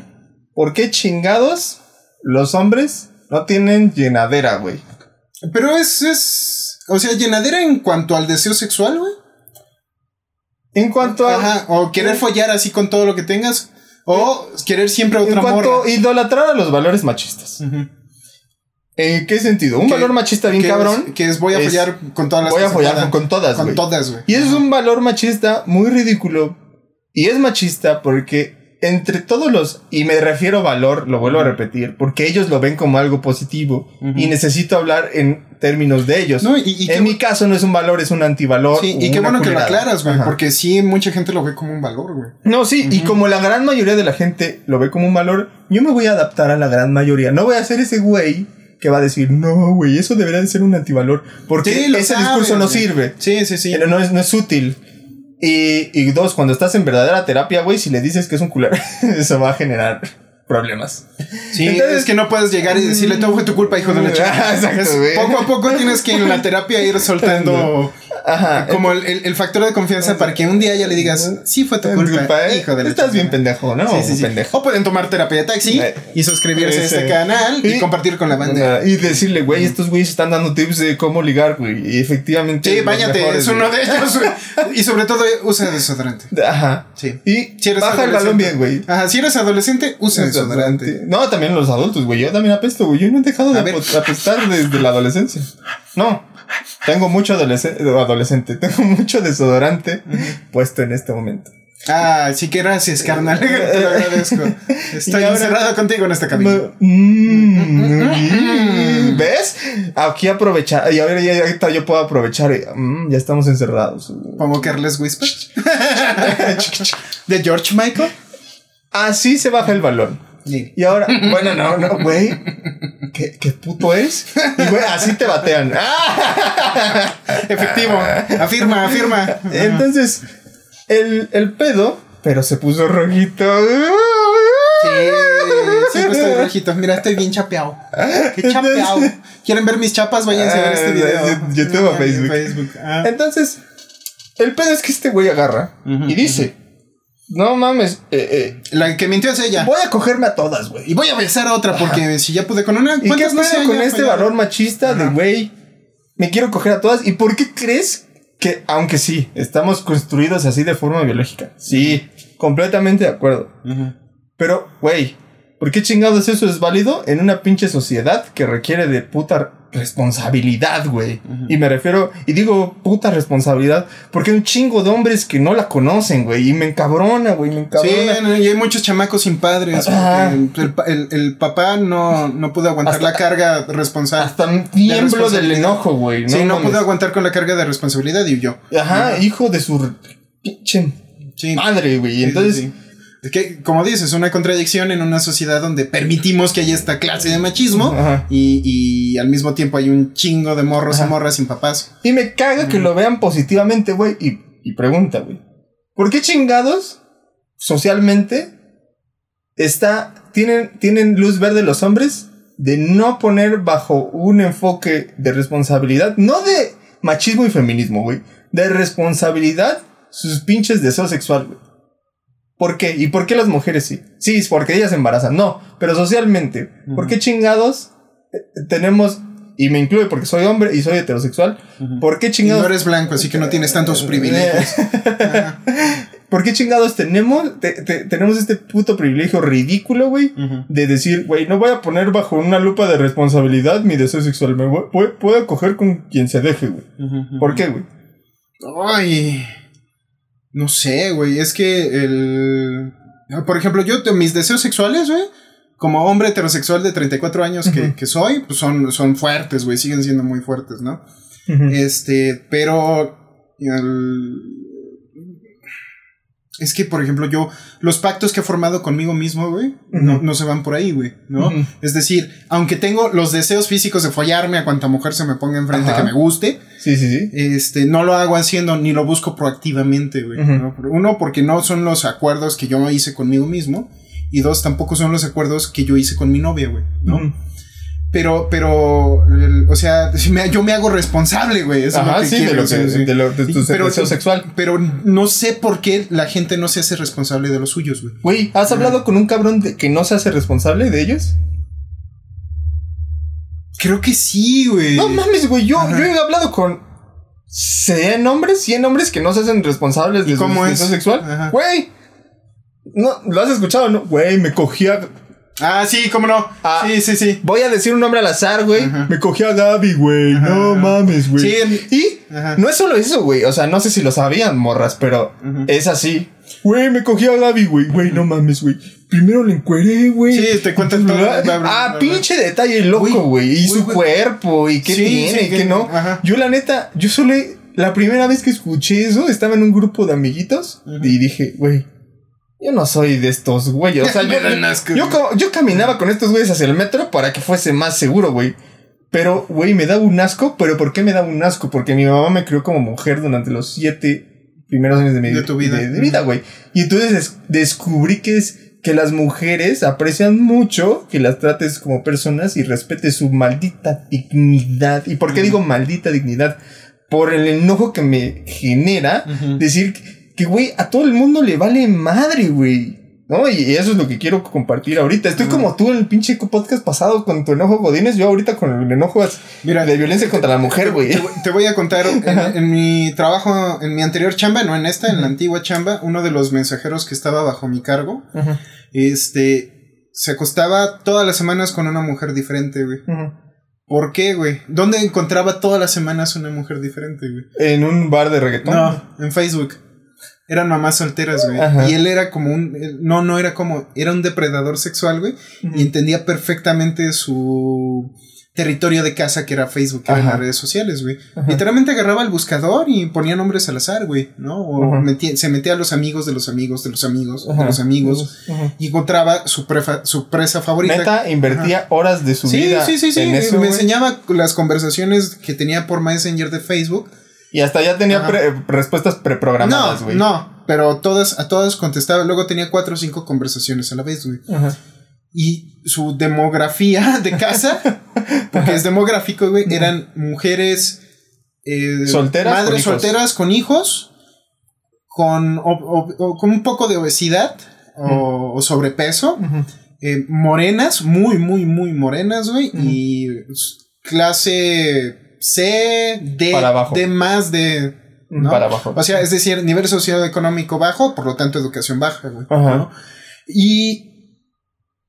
¿por qué chingados los hombres no tienen llenadera, güey? Pero es, es, o sea, llenadera en cuanto al deseo sexual, güey. En cuanto a. Ajá, o querer follar así con todo lo que tengas, o querer siempre a En otra cuanto morra. idolatrar a los valores machistas. ¿En qué sentido? Un valor machista bien cabrón. Es, que es voy a es- follar con todas las Voy a follar con, con todas, Con todas, güey. Y eso es un valor machista muy ridículo. Y es machista porque entre todos los, y me refiero a valor, lo vuelvo a repetir, porque ellos lo ven como algo positivo Ujú. y necesito hablar en términos de ellos. No, y- y en mi caso no es un valor, es un antivalor. Sí, y qué bueno que lo aclaras, güey, porque sí, mucha gente lo ve como un valor, güey. No, sí, y como la gran mayoría de la gente lo ve como un valor, yo me voy a adaptar a la gran mayoría. No voy a ser ese güey que va a decir, no, güey, eso debería de ser un antivalor. Porque Sí, ese discurso no güey. sirve. Sí, sí, sí. Pero no es, no es útil. Y, y dos, cuando estás en verdadera terapia, güey, si le dices que es un culero, *laughs* eso va a generar problemas. Sí, Entonces- es que no puedes llegar y decirle todo fue tu culpa, hijo de la *laughs* chica. Exacto, Es- güey. poco a poco tienes que en la terapia ir soltando Ajá. como el, el- el factor de confianza para que un día ya le digas, sí fue tu culpa, culpa, ¿eh? hijo de Estás bien chingada". pendejo, ¿no? Sí, sí, sí. Pendejo. O pueden tomar terapia de taxi Eh, y suscribirse a este canal y, Y- compartir con la banda. Y decirle, güey, estos güeyes están dando tips de cómo ligar, güey. Y efectivamente. Sí, mejores, es uno de ellos. y sobre todo, usa desodorante. Ajá. Sí. Y Si eres baja el balón bien, güey. Ajá, si eres adolescente, usa desodorante. No, también los adultos, güey. Yo también apesto, güey. Yo no he dejado de ver. apestar desde la adolescencia. No. Tengo mucho adolescente, adolescente. Tengo mucho desodorante puesto en este momento. Ah, sí que gracias, carnal. *laughs* Te lo agradezco. Estoy ahora- encerrado contigo en esta cabina. Mm, ¿Ves? Aquí aprovechar. Y ahora ya, ahorita yo puedo aprovechar. y, mm, ya estamos encerrados. Como Carles Whisper. *laughs* *laughs* de George Michael. Así se baja el balón. Y ahora, bueno, no, no, güey. ¿Qué, ¿Qué puto es? Y güey, así te batean. *laughs* Efectivo. Afirma, afirma. Entonces, el, el pedo, pero se puso rojito. Sí, siempre estoy rojito. Mira, estoy bien chapeado. Qué chapeado. ¿Quieren ver mis chapas? Váyanse a ver este video. YouTube, YouTube o Ah, Facebook. Ah. Entonces, el pedo es que este güey agarra y dice: No mames, eh, eh, La que mintió es ella. voy a cogerme a todas, güey. Y voy a besar a otra porque si ya pude con una. ¿Y qué ¿cuántas no pedo con este fallado? valor machista de güey? Me quiero coger a todas. ¿Y por qué crees que, aunque sí, estamos construidos así de forma biológica? Sí, completamente de acuerdo. Pero, güey, ¿por qué chingados eso es válido en una pinche sociedad que requiere de puta responsabilidad, güey? Y me refiero, y digo puta responsabilidad, porque hay un chingo de hombres que no la conocen, güey, y me encabrona, güey, me Sí, encabrona. no, y hay muchos chamacos sin padres. El, el- el papá no, no pudo aguantar Hasta- la carga responsable. Hasta tiemblo del responsabilidad. enojo, güey. sí, no pudo aguantar con la carga de responsabilidad y huyó. Ajá, hijo de su pinche Sí. madre, güey. Sí, Entonces, sí, sí. Es que, como dices, una contradicción en una sociedad donde permitimos que haya esta clase de machismo y, y al mismo tiempo hay un chingo de morros Ajá. y morras sin papás. y me caga que lo vean positivamente, güey. Y, y pregunta, güey. ¿Por qué chingados socialmente está, tienen, tienen luz verde los hombres de no poner bajo un enfoque de responsabilidad, no de machismo y feminismo, güey, de responsabilidad sus pinches deseos sexuales, güey? ¿Por qué? ¿Y por qué las mujeres sí? Sí, es porque ellas se embarazan. No, pero socialmente, ¿por qué chingados eh, tenemos, y me incluye porque soy hombre y soy heterosexual, ¿por qué Y chingados no eres blanco, así que no tienes tantos privilegios. Ajá. *laughs* ¿Por qué chingados tenemos, te- te- tenemos este puto privilegio ridículo, güey? De decir, güey, no voy a poner bajo una lupa de responsabilidad mi deseo sexual. Me voy, voy- puedo coger con quien se deje, güey. ¿Por qué, güey? Ay. No sé, güey. Es que el. Por ejemplo, yo, mis deseos sexuales, güey. Como hombre heterosexual de 34 años que, Ujú. que soy, pues son, son fuertes, güey. Siguen siendo muy fuertes, ¿no? Este, pero. el- Es que, por ejemplo, yo. Los pactos que he formado conmigo mismo, güey. no, no se van por ahí, güey. ¿no? Es decir, aunque tengo los deseos físicos de follarme a cuanta mujer se me ponga enfrente Ajá. que me guste. Sí, sí, sí. Este, no lo hago haciendo ni lo busco proactivamente, güey. Uno, porque no son los acuerdos que yo hice conmigo mismo. Y dos, tampoco son los acuerdos que yo hice con mi novia, güey. ¿no? Pero, pero, o sea, yo me hago responsable, güey. Eso es Ajá, lo que sí, quiero de, lo que, sí. de, lo- de tu Pero- deseo sexual. Pero no sé por qué la gente no se hace responsable de los suyos, güey. Güey, ¿has hablado con un cabrón de que no se hace responsable de ellos? Creo que sí, güey. No mames, güey. Yo, Ajá. yo he hablado con 100 hombres, 100 hombres que no se hacen responsables de ¿Y su es? deseo sexual. Güey. No, ¿lo has escuchado? No, güey, me cogía. Ah, sí, cómo no. Ah. sí, sí, sí. Voy a decir un nombre al azar, güey. Ajá. Me cogía a Gaby, güey. No mames, güey. Sí, Y Ajá. no es solo eso, güey. O sea, no sé si lo sabían, morras, pero es así. Güey, me cogí a Gaby, güey. Güey, no mames, güey. Primero le encueré, güey. Sí, te cuentan todo. Bla, bla, bla, Ah, pinche detalle loco, güey. Y su cuerpo, y qué Sí, tiene, sí, y que- qué no. ajá. Yo, la neta, yo solo. La primera vez que escuché eso, estaba en un grupo de amiguitos. Y dije, güey. Yo no soy de estos güeyes. O sea, *laughs* yo, yo, yo caminaba con estos güeyes hacia el metro para que fuese más seguro, güey. Pero, güey, me daba un asco. ¿Pero por qué me daba un asco? Porque mi mamá me crió como mujer durante los siete primeros años de mi De tu vida. De, de vida, güey. Y entonces des- descubrí que es que las mujeres aprecian mucho que las trates como personas y respetes su maldita dignidad. ¿Y por qué digo maldita dignidad? Por el enojo que me genera decir que, güey, a todo el mundo le vale madre, güey. ¿No? Y eso es lo que quiero compartir ahorita. Estoy como tú en el pinche podcast pasado con tu enojo Godines, yo ahorita con el enojo Mira, de violencia contra la mujer, güey. Te, te voy a contar, en, en mi trabajo, en mi anterior chamba, no en esta, en la antigua chamba, uno de los mensajeros que estaba bajo mi cargo, este, se acostaba todas las semanas con una mujer diferente, güey. ¿Por qué, güey? ¿Dónde encontraba todas las semanas una mujer diferente, güey? En un bar de reggaetón. No, en Facebook. Eran mamás solteras, güey. Ajá. Y él era como un. No, no era como. Era un depredador sexual, güey. Y entendía perfectamente su territorio de casa que era Facebook, que eran las redes sociales, güey. Ajá. Literalmente agarraba el buscador y ponía nombres al azar, güey, ¿no? O metía- se metía a los amigos de los amigos de los amigos de los amigos Ajá. y encontraba su, prefa- su presa favorita. Neta, invertía horas de su sí, vida sí, sí, sí. en eso, me güey. enseñaba las conversaciones que tenía por Messenger de Facebook. Y hasta ya tenía pre- respuestas preprogramadas, güey. no, pero todas, a todas contestaba. Luego tenía cuatro o cinco conversaciones a la vez, güey. Y su demografía *laughs* de casa, porque es demográfico, güey, eran mujeres eh, Solteras madres solteras con hijos, con, o- o- o con un poco de obesidad o, sobrepeso, eh, morenas, muy, muy, muy morenas, güey, y clase C, D, Para abajo. D más de... ¿no? Para abajo. O sea, es decir, nivel socioeconómico bajo, por lo tanto educación baja, güey. Ajá. ¿no? Y,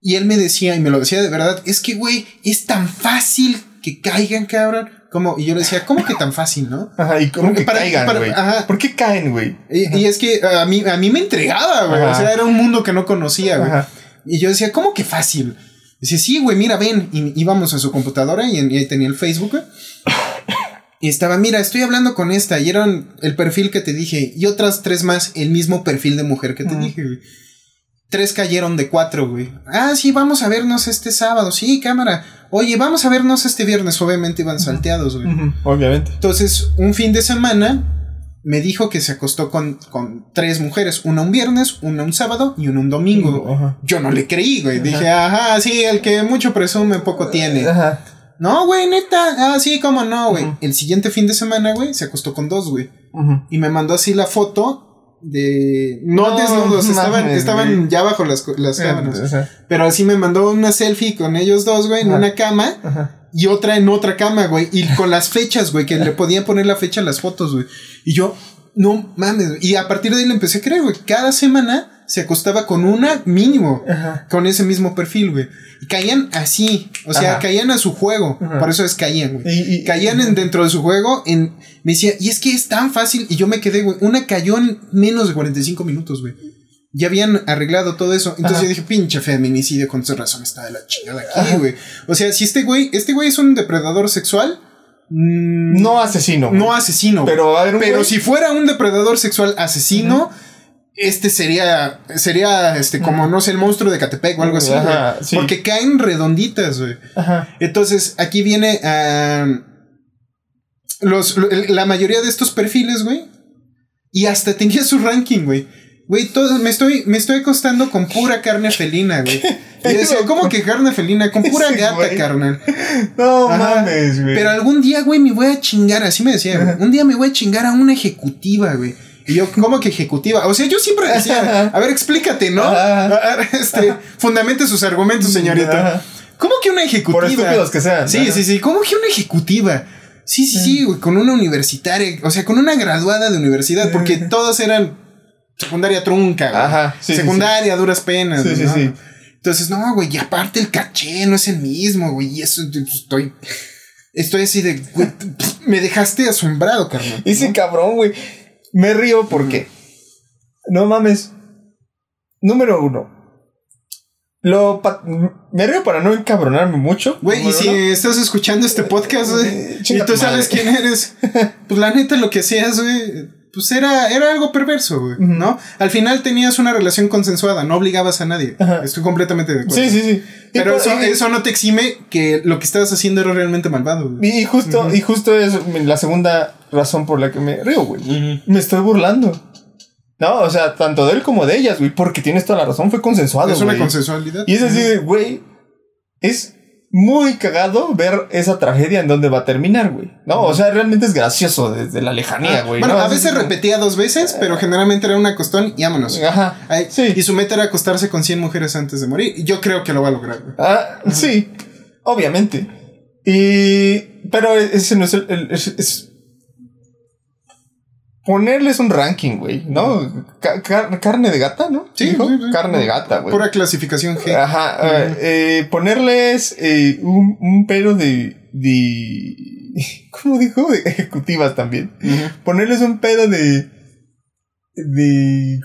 y él me decía, y me lo decía de verdad, es que, güey, es tan fácil que caigan, cabrón. Como, y yo le decía, ¿cómo que tan fácil, no? Ajá, y cómo que Para- caigan, güey. ¿Por qué caen, güey? Y, y es que a mí, a mí me entregaba, güey. O sea, era un mundo que no conocía, güey. Y yo decía, ¿cómo que fácil? Dice, sí, güey, mira, ven. Y íbamos a su computadora y, en- y ahí tenía el Facebook, güey. Y estaba, mira, estoy hablando con esta. Y eran el perfil que te dije. Y otras tres más, el mismo perfil de mujer que te dije, güey. Tres cayeron de cuatro, güey. Ah, sí, vamos a vernos este sábado. Sí, cámara. Oye, vamos a vernos este viernes. Obviamente iban salteados, güey. Obviamente. Entonces, un fin de semana me dijo que se acostó con, con tres mujeres, una un viernes, una un sábado y una un domingo. Ajá. Yo no le creí, güey. Dije, ajá, sí, el que mucho presume, poco tiene. Ajá. No, güey, neta. Ah, sí, cómo no, güey. El siguiente fin de semana, güey, se acostó con dos, güey. Y me mandó así la foto de... No, No, desnudos, estaban, mames, estaban güey. ya bajo las, las. Ajá. Pero así me mandó una selfie con ellos dos, güey, en una cama Ajá. y otra en otra cama, güey. Y *laughs* con las fechas, güey, que le podía poner la fecha a las fotos, güey. Y yo, No mames. Y a partir de ahí le empecé a creer, güey. Cada semana se acostaba con una mínimo. Ajá. Con ese mismo perfil, güey. Y caían así. O sea, Ajá. caían a su juego. Ajá. Por eso es caían, güey. Caían en, dentro de su juego. En, me decía, y es que es tan fácil. Y yo me quedé, güey. Una cayó en menos de 45 minutos, güey. Ya habían arreglado todo eso. Entonces yo dije, pinche feminicidio, con su razón está de la chingada aquí, güey. O sea, si este güey, este güey es un depredador sexual. mm, No asesino. no asesino. Pero a Pero güey- si fuera un depredador sexual asesino, este sería, sería, este, como, no sé, el monstruo de Catepec o algo así, Ajá, güey. sí. Porque caen redonditas, güey. Ajá. Entonces, aquí viene ah, los, la mayoría de estos perfiles, güey. Y hasta tenía su ranking, güey. Güey, todo, me estoy, me estoy acostando con pura carne felina, güey. *laughs* Y yo decía, ¿cómo que carne felina? Con pura gata, güey. carnal. *laughs* No Ajá. mames, güey. Pero algún día, güey, me voy a chingar, así me decía, güey. Un día me voy a chingar a una ejecutiva, güey. Y yo, ¿cómo que ejecutiva? O sea, yo siempre decía, *laughs* a ver, explícate, ¿no? Este, fundamente sus argumentos, señorita. ¿Cómo que una ejecutiva? Por estúpidos que sean. Sí, sí, sí. ¿Cómo que una ejecutiva? Sí, sí, sí, güey, con una universitaria, o sea, con una graduada de universidad, porque todos eran secundaria trunca, güey. Ajá, sí, secundaria, duras penas. Sí, sí, ¿no? sí. Entonces, no, güey, y aparte el caché no es el mismo, güey, y eso pues, estoy estoy así de, güey, *laughs* me dejaste asombrado, carnal. Ese cabrón, güey. Me río porque. No mames. Número uno. Lo me río para no encabronarme mucho. Güey, y si uno. estás escuchando este podcast, güey, Eh, y chinga tú sabes quién eres, *laughs* pues la neta lo que hacías, güey, pues era, era algo perverso, güey, ¿no? Al final tenías una relación consensuada, no obligabas a nadie. Ajá. Estoy completamente de acuerdo. Sí, sí, sí. Pero Y eso, y- eso no te exime que lo que estabas haciendo era realmente malvado, güey. Y justo, y justo es la segunda razón por la que me río, güey. Me estoy burlando. No, o sea, tanto de él como de ellas, güey. Porque tienes toda la razón, fue consensuado. Es una güey. consensualidad. Y es así de, güey, es muy cagado ver esa tragedia en donde va a terminar, güey. No, o sea, realmente es gracioso desde la lejanía, güey. Ah, bueno, ¿no? a veces repetía dos veces, pero generalmente era una costón y vámonos. Ajá. Ay, Sí. Y su meta era acostarse con 100 mujeres antes de morir. Y yo creo que lo va a lograr, güey. Ah, sí, obviamente. Y. Pero ese no es el. el- es, es- ponerles un ranking, güey, ¿no? Ca- car- carne de gata, ¿no? Sí, sí, sí. Carne de gata, güey. Pura clasificación G. Ajá. eh, eh, ponerles eh, un, un pedo de. de *laughs* ¿Cómo dijo? De ejecutivas también. Ponerles un pedo de. de.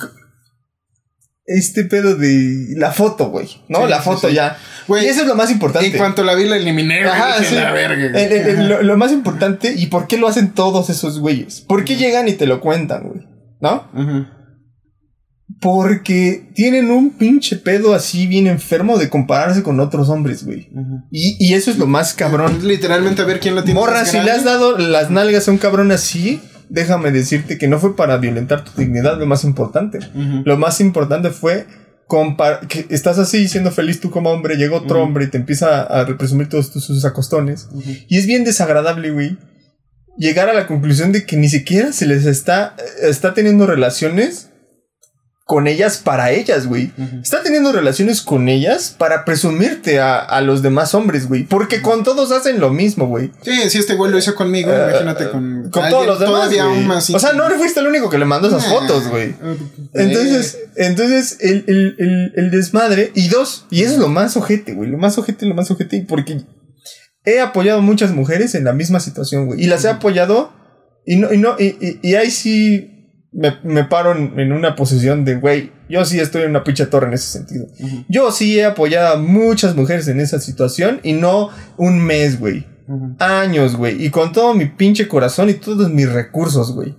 Este pedo de la foto, güey. ¿No? Sí, la foto sí. ya. Güey, y eso es lo más importante. En cuanto la vi, la eliminé, güey. Ajá, dije, sí. la verga, güey. El- el- el- Ajá. lo, lo más importante, ¿y por qué lo hacen todos esos güeyes? ¿Por qué llegan y te lo cuentan, güey? ¿No? Porque tienen un pinche pedo así bien enfermo de compararse con otros hombres, güey. Y, y eso es lo más cabrón. Literalmente a ver quién la tiene. Morra, si le has dado las nalgas a un cabrón así, déjame decirte que no fue para violentar tu dignidad lo más importante. Lo más importante fue que estás así siendo feliz tú como hombre, llega otro hombre y te empieza a presumir todos tus, sus acostones. Y es bien desagradable, güey, llegar a la conclusión de que ni siquiera se les está, está teniendo relaciones con ellas para ellas, güey. Está teniendo relaciones con ellas para presumirte a, a los demás hombres, güey. Porque con todos hacen lo mismo, güey. Sí, si este güey lo hizo conmigo, Eh, imagínate con, Con alguien todos los demás. Aún más. o sea, no fuiste el único que le mandó esas Nah. fotos, güey. Eh, Entonces, entonces el, el, el, el desmadre. Y dos, y eso es lo más ojete, güey. Lo más ojete, lo más ojete. Porque he apoyado muchas mujeres en la misma situación, güey. Y las he apoyado. Y no, y no, y, y, y ahí sí me, me paro en, en una posición de, güey, yo sí estoy en una pinche torre en ese sentido. Yo sí he apoyado a muchas mujeres en esa situación y no un mes, güey. Años, güey. Y con todo mi pinche corazón y todos mis recursos, güey.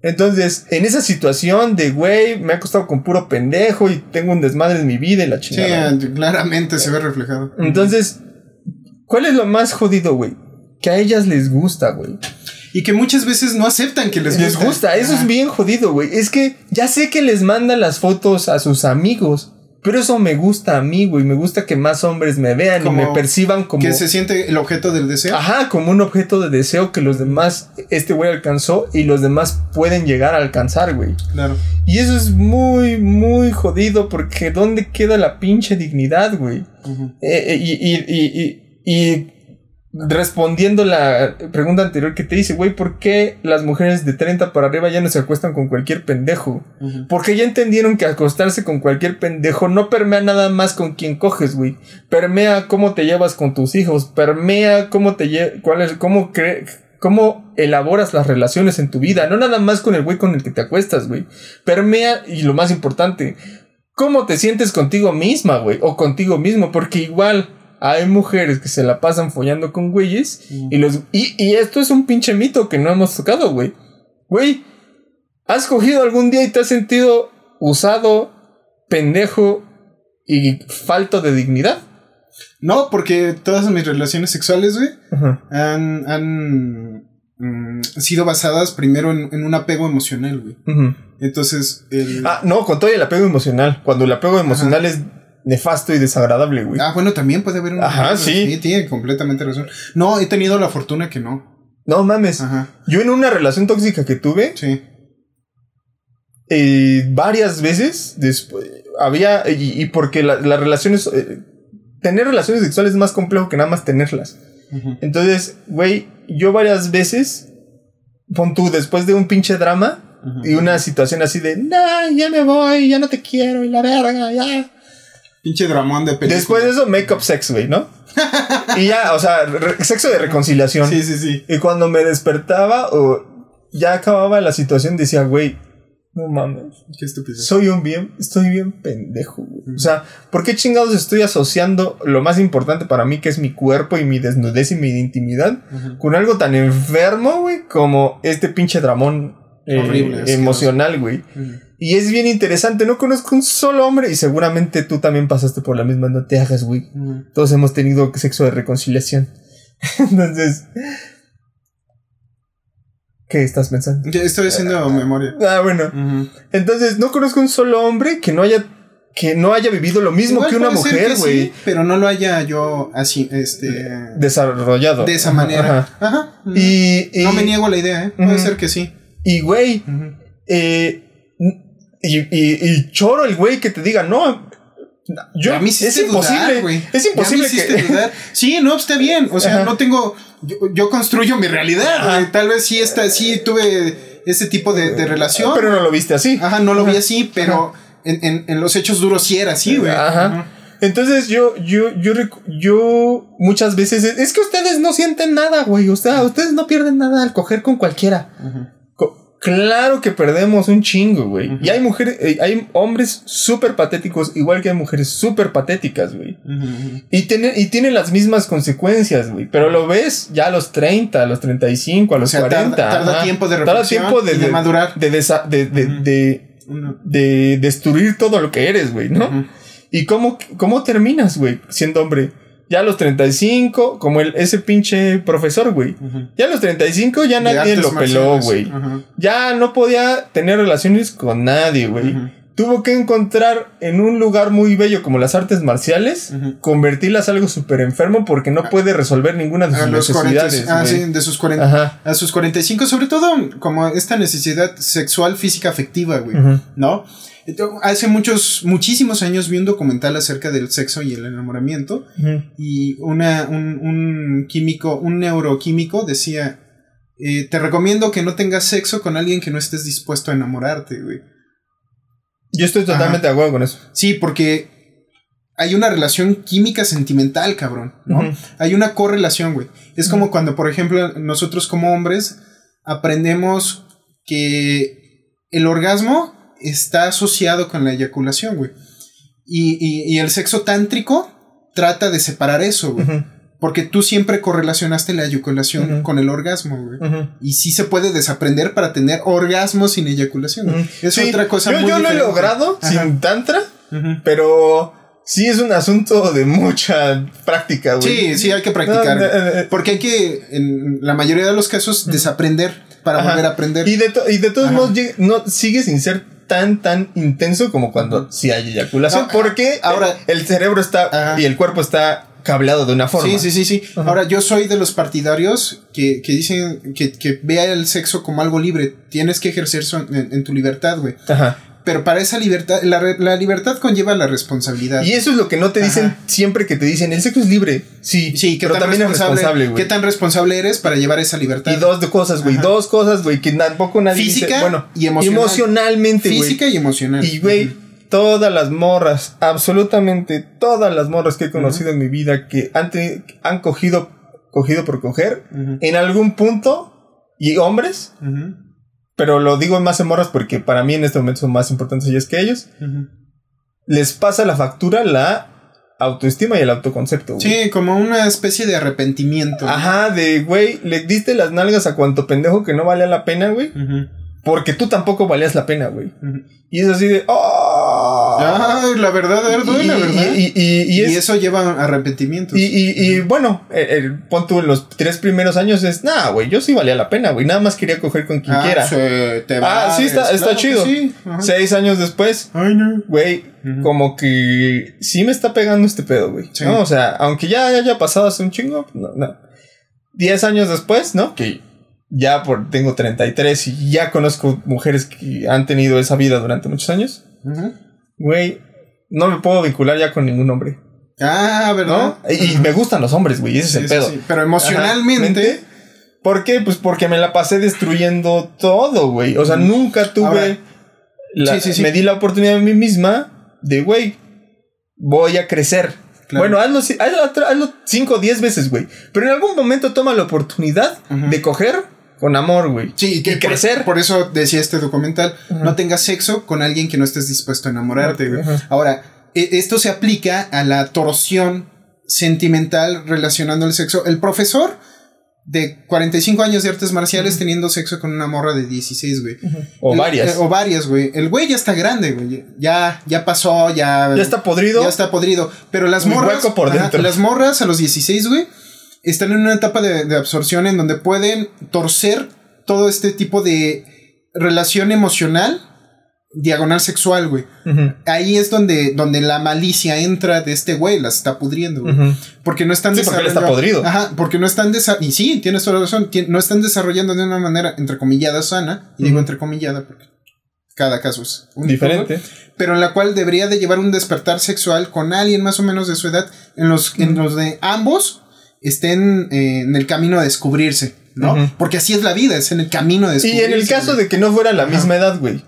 Entonces, en esa situación de, güey, me ha costado con puro pendejo y tengo un desmadre en mi vida y la Sí, chingada. eh, claramente se ve reflejado. Entonces, ¿cuál es lo más jodido, güey? Que a ellas les gusta, güey. Y que muchas veces no aceptan que les Les, gusta. eso es bien jodido, güey. Es que ya sé que les mandan las fotos a sus amigos, pero eso me gusta a mí, güey. Me gusta que más hombres me vean y me perciban como... Que se siente el objeto del deseo. Ajá, como un objeto de deseo que los demás, este güey alcanzó y los demás pueden llegar a alcanzar, güey. Claro. Y eso es muy, muy jodido porque ¿dónde queda la pinche dignidad, güey? Eh, eh, y, y, y, y, y respondiendo la pregunta anterior que te dice, güey, ¿por qué las mujeres de 30 para arriba ya no se acuestan con cualquier pendejo? Porque ya entendieron que acostarse con cualquier pendejo no permea nada más con quien coges, güey. Permea cómo te llevas con tus hijos, permea cómo te lle cuál es, cómo cre cómo elaboras las relaciones en tu vida, no nada más con el güey con el que te acuestas, güey. Permea, y lo más importante, cómo te sientes contigo misma, güey, o contigo mismo, porque igual hay mujeres que se la pasan follando con güeyes y los y, y, esto es un pinche mito que no hemos tocado, güey. Güey, ¿has cogido algún día y te has sentido usado, pendejo y falto de dignidad? No, porque todas mis relaciones sexuales, güey, han, han mm, sido basadas primero en, en un apego emocional, güey. Entonces, el... Ah, no, con todo el apego emocional. Cuando el apego emocional es nefasto y desagradable, güey. Ah, bueno, también puede haber un... Ajá, sí. Sí, tiene completamente razón. No, he tenido la fortuna que no. No mames. Ajá. Yo en una relación tóxica que tuve, Sí. eh, varias veces después había y, y porque la- las relaciones eh, tener relaciones sexuales es más complejo que nada más tenerlas entonces güey yo varias veces pon tú después de un pinche drama y una situación así de nah ya me voy ya no te quiero y la verga ya Pinche dramón de película. después de eso make up sex güey no y ya o sea sexo de reconciliación Sí, sí, sí. y cuando me despertaba o ya acababa la situación decía güey no mames Qué estúpido. soy un bien, estoy bien pendejo, güey. O sea, ¿por qué chingados estoy asociando lo más importante para mí, que es mi cuerpo y mi desnudez y mi intimidad, con algo tan enfermo, güey, como este pinche dramón eh, emocional, güey? Y es bien interesante, no conozco un solo hombre y seguramente tú también pasaste por la misma, no te hagas, güey. Ujú. Todos hemos tenido sexo de reconciliación. *laughs* Entonces, ¿qué estás pensando? Ya Estoy haciendo memoria. Ah, bueno. Ujú. Entonces, no conozco un solo hombre que no haya que no haya vivido lo mismo Igual que una mujer, güey. sí, pero no lo haya yo así, este. Desarrollado. De esa manera. ajá. Ajá. Y, y, no me niego a la idea, ¿eh? Puede ser que sí. Y, güey, eh, y, y, y choro el güey que te diga, no, yo, me hiciste es imposible, dudar, güey. es imposible que... dudar. *laughs* Sí, no, está bien. O sea, Ajá. no tengo. Yo, yo construyo mi realidad, Ajá. Tal vez sí está, sí tuve ese tipo de, de relación. Pero no lo viste así. Ajá, no lo vi Ajá. así, pero en, en, en los hechos duros sí era así, güey. Ajá. Entonces yo, yo, yo, yo muchas veces es, que ustedes no sienten nada, güey. O sea, ustedes no pierden nada al coger con cualquiera. Ujú. Claro que perdemos un chingo, güey. Y hay mujeres, eh, hay hombres súper patéticos, igual que hay mujeres súper patéticas, güey. Y tiene, y tiene las mismas consecuencias, güey. Pero lo ves ya a los 30, a los 35, a los sea, tarda- 40. tarda tiempo de Tarda reflexión tiempo de, y de madurar. De, desa- de, de, Ujú. de, destruir todo lo que eres, güey, ¿no? ¿Y cómo, cómo terminas, güey, siendo hombre? Ya a los 35, como el, ese pinche profesor, güey. Ujú. Ya a los 35 ya nadie lo peló, güey. Ya no podía tener relaciones con nadie, güey. Tuvo que encontrar en un lugar muy bello como las artes marciales, convertirlas a algo súper enfermo porque no puede resolver ninguna de sus A los 40, necesidades. ah, sí, de sus 40. Ajá. A sus 45, sobre todo como esta necesidad sexual, física, afectiva, güey. ¿No? Entonces, Hace muchos, muchísimos años vi un documental acerca del sexo y el enamoramiento. Y una, un, un químico, un neuroquímico decía: eh, Te recomiendo que no tengas sexo con alguien que no estés dispuesto a enamorarte, güey. Yo estoy totalmente de acuerdo con eso. Sí, porque hay una relación química sentimental, cabrón, ¿no? Hay una correlación, güey. Es como cuando, por ejemplo, nosotros como hombres aprendemos que el orgasmo está asociado con la eyaculación, güey. Y, y- y el sexo tántrico trata de separar eso, güey. Ujú. Porque tú siempre correlacionaste la eyaculación Ujú. con el orgasmo, güey. Ujú. Y sí se puede desaprender para tener orgasmos sin eyaculación. güey. Ujú. Es Sí, otra cosa yo, muy yo lo he logrado Ajá. sin tantra, pero sí es un asunto de mucha práctica, güey. Sí, sí, hay que practicar. No, eh, eh, Porque hay que, en la mayoría de los casos, desaprender para Ajá. volver a aprender. Y de, to- y de todos Ajá. modos, no, sigue sin ser tan, tan intenso como cuando sí hay eyaculación. No, porque ahora- el cerebro está Ajá. y el cuerpo está cableado de una forma. Sí, sí, sí, sí. Ahora, yo soy de los partidarios que, que dicen que, que vea el sexo como algo libre. Tienes que ejercer en, en tu libertad, güey. Ajá. Pero para esa libertad, la, libertad conlleva la responsabilidad. Y eso es lo que no te dicen Ajá. siempre que te dicen, el sexo es libre. Sí, Sí, ¿qué pero también es responsable, güey. ¿Qué tan responsable eres para llevar esa libertad? Y dos cosas, güey. Dos cosas, güey, que tampoco nadie dice. Física Bueno, y emocional. emocionalmente, güey. Física y emocional. Y, güey, todas las morras, absolutamente todas las morras que he conocido en mi vida que han, han cogido, cogido por coger, en algún punto, y hombres, pero lo digo más en morras porque para mí en este momento son más importantes ellas que ellos, les pasa la factura la autoestima y el autoconcepto. güey. Sí, como una especie de arrepentimiento. Ajá, de, güey, le diste las nalgas a cuanto pendejo que no valía la pena, güey. Porque tú tampoco valías la pena, güey. Y es así de, ¡oh! Ay, la verdad, ver, duele, y, ¿verdad? y- y- y Y, es- eso lleva a arrepentimientos. y- bueno, el, el- pon tú en los tres primeros años es, nah, güey, yo sí valía la pena, güey. Nada más quería coger con quien Ah, quiera. te Ah, sí, está, está claro chido. sí. Seis años después, Ay, no. güey, como que sí me está pegando este pedo, güey. Sí. ¿no? O sea, aunque ya haya pasado hace un chingo, no, no. Diez años después, ¿no? Que ya por, tengo 33 y ya conozco mujeres que han tenido esa vida durante muchos años. Ujú. Güey, no me puedo vincular ya con ningún hombre, Ah, ¿verdad? ¿no? Y, y me gustan los hombres, güey, ese es el sí, pedo. sí. Pero emocionalmente. Ajá, ¿Por qué? Pues porque me la pasé destruyendo todo, güey. O sea, nunca tuve. Ahora, la- sí, sí, sí. Me di la oportunidad a mí misma de, güey, voy a crecer. Claro. Bueno, hazlo, hazlo, hazlo 5 o 10 veces, güey. Pero en algún momento toma la oportunidad de coger con amor, güey. Sí, y que y por- crecer. Por, eso decía este documental, Ujú. no tengas sexo con alguien que no estés dispuesto a enamorarte. güey. Ujú. Ahora, e- esto se aplica a la torsión sentimental relacionando el sexo. El profesor de 45 años de artes marciales teniendo sexo con una morra de 16, güey. o El- varias. eh, o varias, güey. El güey ya está grande, güey. Ya, ya pasó, ya. ya está podrido. Ya está podrido. Pero las Muy morras. hueco por ajá, dentro. las morras a los 16, güey. Están en una etapa de, de absorción en donde pueden torcer todo este tipo de relación emocional diagonal sexual, güey. Ahí es donde, donde la malicia entra de este güey, las está pudriendo, güey. Porque no están Sí, porque él está podrido. Ajá, porque no están desa- Y sí, tienes toda la razón. no están desarrollando de una manera entrecomillada sana. Y digo Ujú. entrecomillada porque cada caso es único, Diferente. pero en la cual debería de llevar un despertar sexual con alguien más o menos de su edad, en los, en los de ambos estén eh, en el camino a descubrirse, ¿no? Porque así es la vida, es en el camino de Y descubrirse. en el caso güey. de que no fuera la misma edad, güey.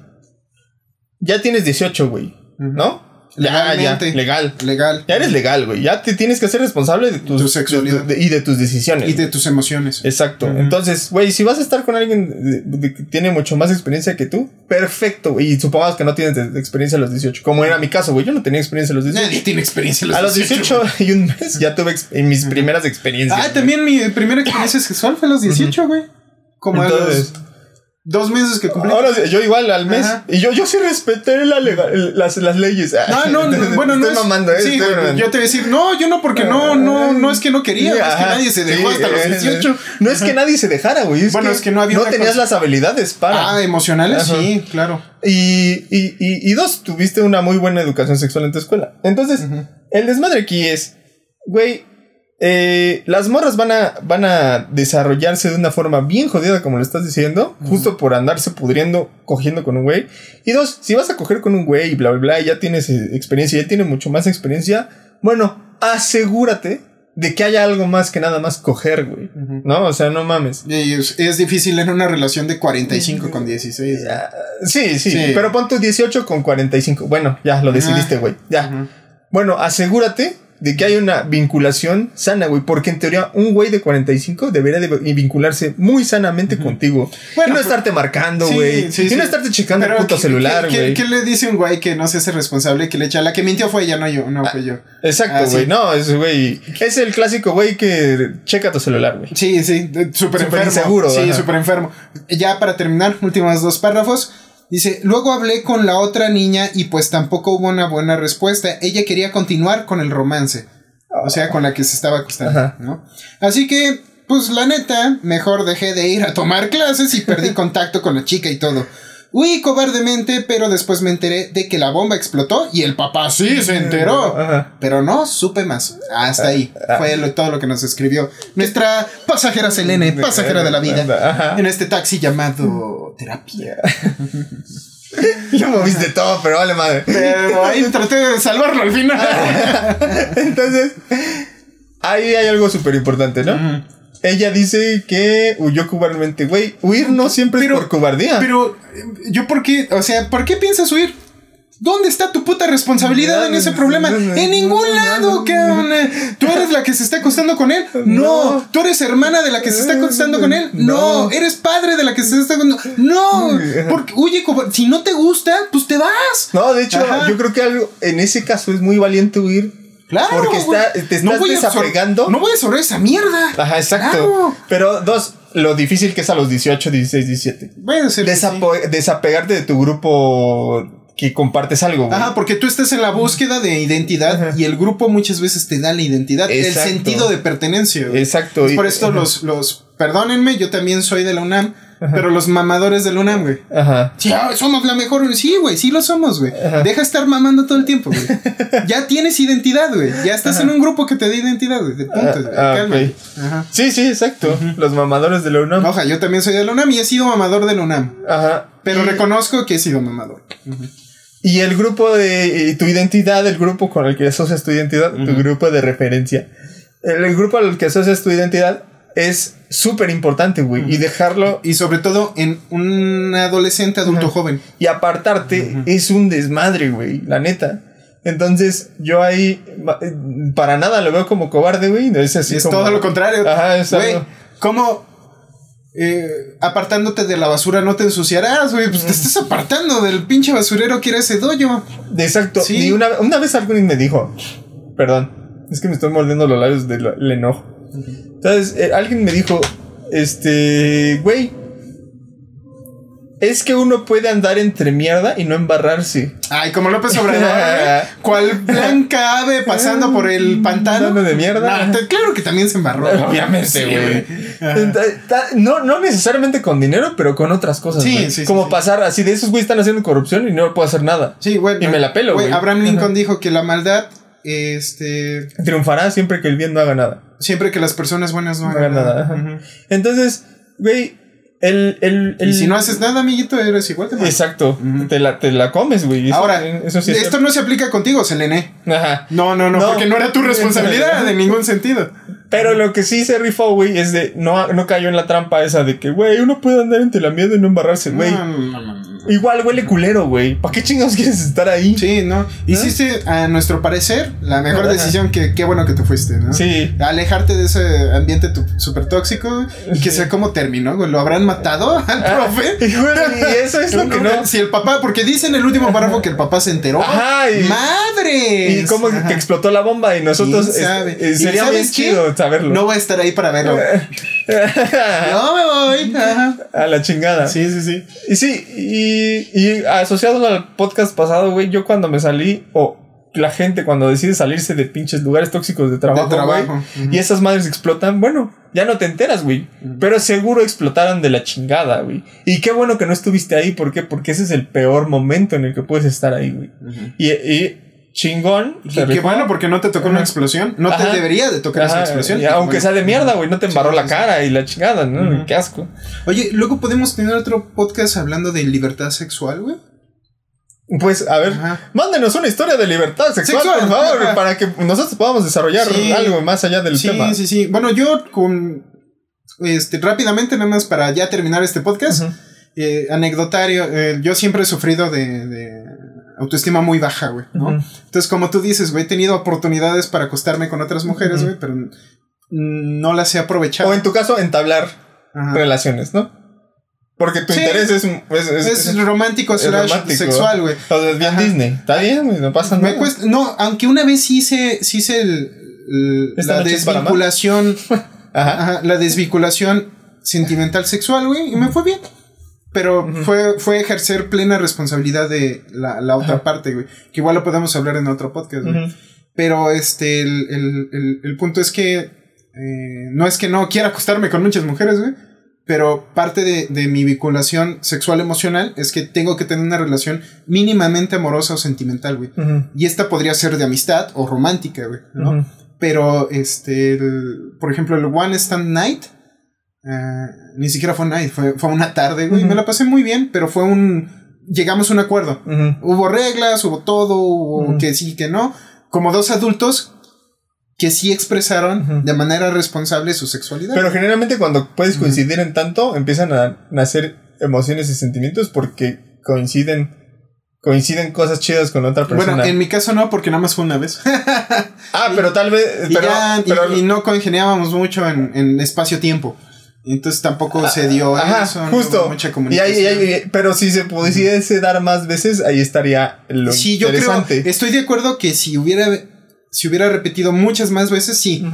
Ya tienes 18, güey. ¿No? Ya, ya, Legalmente. legal. Legal. Ya eres legal, güey. Ya te tienes que ser responsable de tus Tu sexualidad. de- de- y de tus decisiones. Y de tus emociones. Exacto. Entonces, güey, si vas a estar con alguien de- que tiene mucho más experiencia que tú, perfecto, güey. Y supongamos que no tienes experiencia a los 18. Como era mi caso, güey. Yo no tenía experiencia a los 18. Nadie tiene experiencia en A los 18 y un mes ya tuve en mis primeras experiencias. Ah, también mi primera experiencia sexual fue a los 18, güey. Como Entonces- a los dos meses que cumplí. Ahora yo igual al mes. Ajá. Y yo, yo sí respeté la legal- las, las leyes. No, no, *laughs* no, bueno, no Estoy es. mamando, eh. sí, estoy yo te voy a decir, no, yo no, porque no, no, no es que no quería, es que nadie se dejó sí, hasta los eh, 18. No es que nadie se dejara, güey. Es Bueno, que es que no había No tenías cosa- las habilidades para. Ah, emocionales, Ajá. sí, claro. Y, y, y, y dos, tuviste una muy buena educación sexual en tu escuela. Entonces, el desmadre aquí es, güey, eh, las morras van a, van a desarrollarse de una forma bien jodida, como lo estás diciendo, justo por andarse pudriendo, cogiendo con un güey. Y dos, si vas a coger con un güey y bla, bla, bla, y ya tienes eh, experiencia, ya tienes mucho más experiencia, bueno, asegúrate de que haya algo más que nada más coger, güey. ¿No? O sea, no mames. Y es, es difícil en una relación de 45 con 16. ¿no? Ah, Sí, sí, Sí. pero pon tu 18 con 45. Bueno, ya lo decidiste, güey. Ya. Bueno, asegúrate de que hay una vinculación sana, güey. Porque en teoría, un güey de 45 debería de vincularse muy sanamente contigo. Bueno, y no pues- estarte marcando, güey. sí, y sí. no estarte checando el puto ¿qué- celular, güey. ¿qué, qué le dice un güey que no se hace responsable que le echa? La que mintió fue ella, no yo, no fue yo. Exacto, Ah, sí. güey. No, es güey. Es el clásico güey que checa tu celular, güey. Sí, sí, súper enfermo. inseguro, Sí, súper enfermo. Ya para terminar, últimos dos párrafos. Dice, luego hablé con la otra niña y pues tampoco hubo una buena respuesta. Ella quería continuar con el romance. O sea, con la que se estaba acostando, Ajá. ¿no? Así que, pues la neta, mejor dejé de ir a tomar clases y perdí *laughs* contacto con la chica y todo. Huí cobardemente, pero después me enteré de que la bomba explotó y el papá sí se enteró. Ajá. Pero no supe más. Hasta ahí. Ah, Fue lo- todo lo que nos escribió nuestra pasajera Selene, pasajera de la vida, en este taxi llamado terapia. *laughs* Ya moviste todo, pero vale madre. Pero ahí traté de salvarlo al final. *laughs* Entonces, ahí hay algo súper importante, ¿no? Ella dice que huyó cobardemente. Güey, huir no siempre Pero- es por cobardía. Pero, eh, ¿yo por qué? O sea, ¿por qué piensas huir? ¿Dónde está tu puta responsabilidad en ese problema? En ningún lado, cabrón. ¿Tú eres la que se está acostando con él? No. ¿Tú eres hermana de la que se está acostando con él? No. ¿Eres padre de la que se está acostando? No. Porque, oye, si no te gusta, pues te vas. no, de hecho, Ajá. yo creo que algo en ese caso es muy valiente huir. Claro. Porque está- te estás voy a absor- desapegando. No voy a absorber esa mierda. Ajá, exacto. Claro. Pero dos, lo difícil que es a los 18, 16, 17. Puede ser que sí. Desapo- Desapegarte de tu grupo que compartes algo, güey. Ajá, porque tú estás en la búsqueda de identidad y el grupo muchas veces te da la identidad, Exacto. el sentido de pertenencia. güey. Exacto. Es y- por esto los, los, perdónenme, yo también soy de la UNAM, pero los mamadores de la UNAM, güey. Ajá. Sí, ah, somos la mejor. Sí, güey, sí lo somos, güey. Deja estar mamando todo el tiempo, güey. *laughs* ya tienes identidad, güey. Ya estás en un grupo que te da identidad, güey. De puntos, güey. Ah, ah. Ajá. Sí, sí, exacto. Los mamadores de la UNAM. Oja, yo también soy de la UNAM y he sido mamador de la UNAM. Ajá. Pero Y- reconozco que he sido mamador. Y el grupo de y tu identidad, el grupo con el que asocias tu identidad, tu grupo de referencia. El, el grupo al que asocias tu identidad es súper importante, güey. Y dejarlo Y sobre todo en un adolescente adulto joven. y apartarte es un desmadre, güey. La neta. Entonces, yo ahí eh, para nada lo veo como cobarde, güey. Es así es como- todo lo contrario. Ajá, es Güey, ¿cómo eh, apartándote de la basura no te ensuciarás, güey? Pues te estás apartando del pinche basurero que era ese doyo. Exacto. Sí. Y una, una vez alguien me dijo, perdón, es que me estoy mordiendo los labios del del enojo. Entonces, eh, alguien me dijo, este, güey, es que uno puede andar entre mierda y no embarrarse. Ay, como López Obrador, güey. *laughs* Cual blanca ave pasando por el pantano. De mierda. Te- claro que también se embarró. Obviamente, güey. No, no necesariamente con dinero, pero con otras cosas. Sí, güey. sí, sí, Como pasar así de esos güeyes están haciendo corrupción y no puedo hacer nada. Sí, bueno. Y me la pelo, güey. Abraham Lincoln dijo que la maldad, este, Triunfará siempre que el bien no haga nada. Siempre que las personas buenas no hagan haga nada. Entonces, güey, el, el, el- Y si no haces nada, amiguito, eres igual de mal. Exacto. te, la, te la comes, güey. Eso- Ahora, eso sí es esto no se aplica contigo, Selene. Ajá. No, no, no, No. porque no era tu *laughs* responsabilidad en ningún sentido. Pero lo que sí se rifó, güey, es de. No, no cayó en la trampa esa de que, güey, uno puede andar entre la mierda y no embarrarse, güey. No, no, no, no, no. Igual huele culero, güey. ¿Para qué chingados quieres estar ahí? Sí, no. Hiciste, a nuestro parecer, la mejor Ajá. decisión que qué bueno que tú fuiste, ¿no? Sí. Alejarte de ese ambiente súper tóxico y que sea como terminó, güey. ¿Lo habrán matado *laughs* al profe? *laughs* Y, güey, y eso es *laughs* lo que no. Si el papá, porque dice en el último párrafo que el papá se enteró. Ajá, y- ¡Madre! Y como que explotó la bomba y nosotros. ¿Y sería sabes bien qué? chido saberlo. No voy a estar ahí para verlo. no me voy. Ajá. A la chingada. Sí, sí, sí. Y sí, y, y asociado al podcast pasado, güey, yo cuando me salí, o la gente cuando decide salirse de pinches lugares tóxicos de trabajo, De trabajo, y esas madres explotan, bueno, ya no te enteras, güey. Pero seguro explotaron de la chingada, güey. Y qué bueno que no estuviste ahí, ¿por qué? Porque ese es el peor momento en el que puedes estar ahí, güey. y, y chingón. Y qué bueno, porque no te tocó una explosión. No Ajá. te debería de tocar esa Ajá, explosión. y aunque Bueno. sea de mierda, güey, no te embarró Sí, la sí. cara y la chingada, ¿no? Ujú. Qué asco. Oye, luego podemos tener otro podcast hablando de libertad sexual, güey. Pues, a ver, Ajá. mándenos una historia de libertad sexual, Sexual, por favor, para que nosotros podamos desarrollar Sí. algo más allá del Sí, tema. sí, sí. Bueno, yo con. Este, rápidamente, nada más para ya terminar este podcast. Eh, anecdotario. eh, yo siempre he sufrido de, de autoestima muy baja, güey. ¿no? Entonces, como tú dices, güey, he tenido oportunidades para acostarme con otras mujeres, güey, pero no las he aprovechado. O en tu caso, entablar Ajá. relaciones, ¿no? Porque tu Sí. interés es, es, es- Es es- romántico es slash romántico. sexual, güey. O sea, es bien Ajá. Disney. Está bien, güey, no pasa nada. Me cuesta, no, aunque una vez sí hice, sí hice el, la desvinculación, *laughs* Ajá. ajá, la desvinculación sentimental sexual, güey, y me fue bien. Pero fue, fue ejercer plena responsabilidad de la, la otra parte, güey. Que igual lo podemos hablar en otro podcast, güey. Pero este, el, el- el- el punto es que eh, no es que no quiera acostarme con muchas mujeres, güey. pero parte de, de mi vinculación sexual emocional es que tengo que tener una relación mínimamente amorosa o sentimental, güey. Y esta podría ser de amistad o romántica, güey, ¿no? Pero, este, por ejemplo, el One Stand Night, eh, ni siquiera fue night, fue, fue una tarde, güey. Me la pasé muy bien, pero fue un... Llegamos a un acuerdo. Hubo reglas, hubo todo, hubo que sí, que no. Como dos adultos que sí expresaron de manera responsable su sexualidad. Pero generalmente cuando puedes coincidir en tanto, empiezan a nacer emociones y sentimientos porque coinciden coinciden cosas chidas con otra persona. bueno, en mi caso no, porque nada más fue una vez. *laughs* ah, pero tal vez y, pero, ya, y- pero- y no congeniábamos mucho en, en espacio-tiempo. Entonces tampoco se dio Ajá, eso, justo. mucha Y comunicación. ahí- y ahí- pero si se pudiese dar más veces, ahí estaría lo Sí, yo creo, interesante. estoy de acuerdo que si hubiera, si hubiera repetido muchas más veces, sí,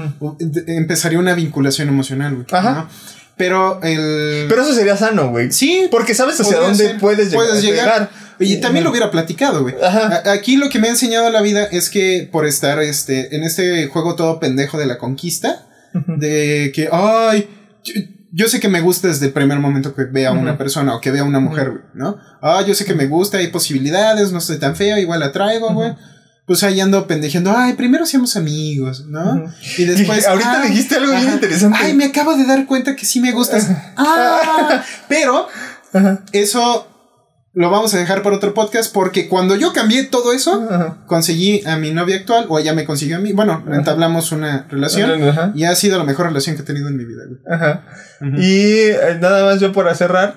empezaría una vinculación emocional, güey. Ajá. ¿no? Pero el... Pero eso sería sano, güey. sí, Porque sabes hacia dónde ser. puedes, llegar, Puedes llegar. y también lo hubiera platicado, güey. Aquí lo que me ha enseñado la vida es que por estar este, en este juego todo pendejo de la conquista, de que, ay, yo, sé que me gusta desde el primer momento que vea a una persona o que vea a una mujer, güey, ¿no? Ah, yo sé que me gusta, hay posibilidades, no estoy tan fea, igual la traigo, güey. Pues ahí ando pendejeando, ay, primero seamos amigos, ¿no? Y después. *laughs* Ahorita ay, dijiste algo bien interesante. Ay, me acabo de dar cuenta que sí me gustas. *laughs* Ah, pero eso lo vamos a dejar para otro podcast porque cuando yo cambié todo eso, Ajá. conseguí a mi novia actual o ella me consiguió a mí. Bueno, entablamos una relación Ajá. y ha sido la mejor relación que he tenido en mi vida. güey. Ajá. Y eh, nada más yo para cerrar,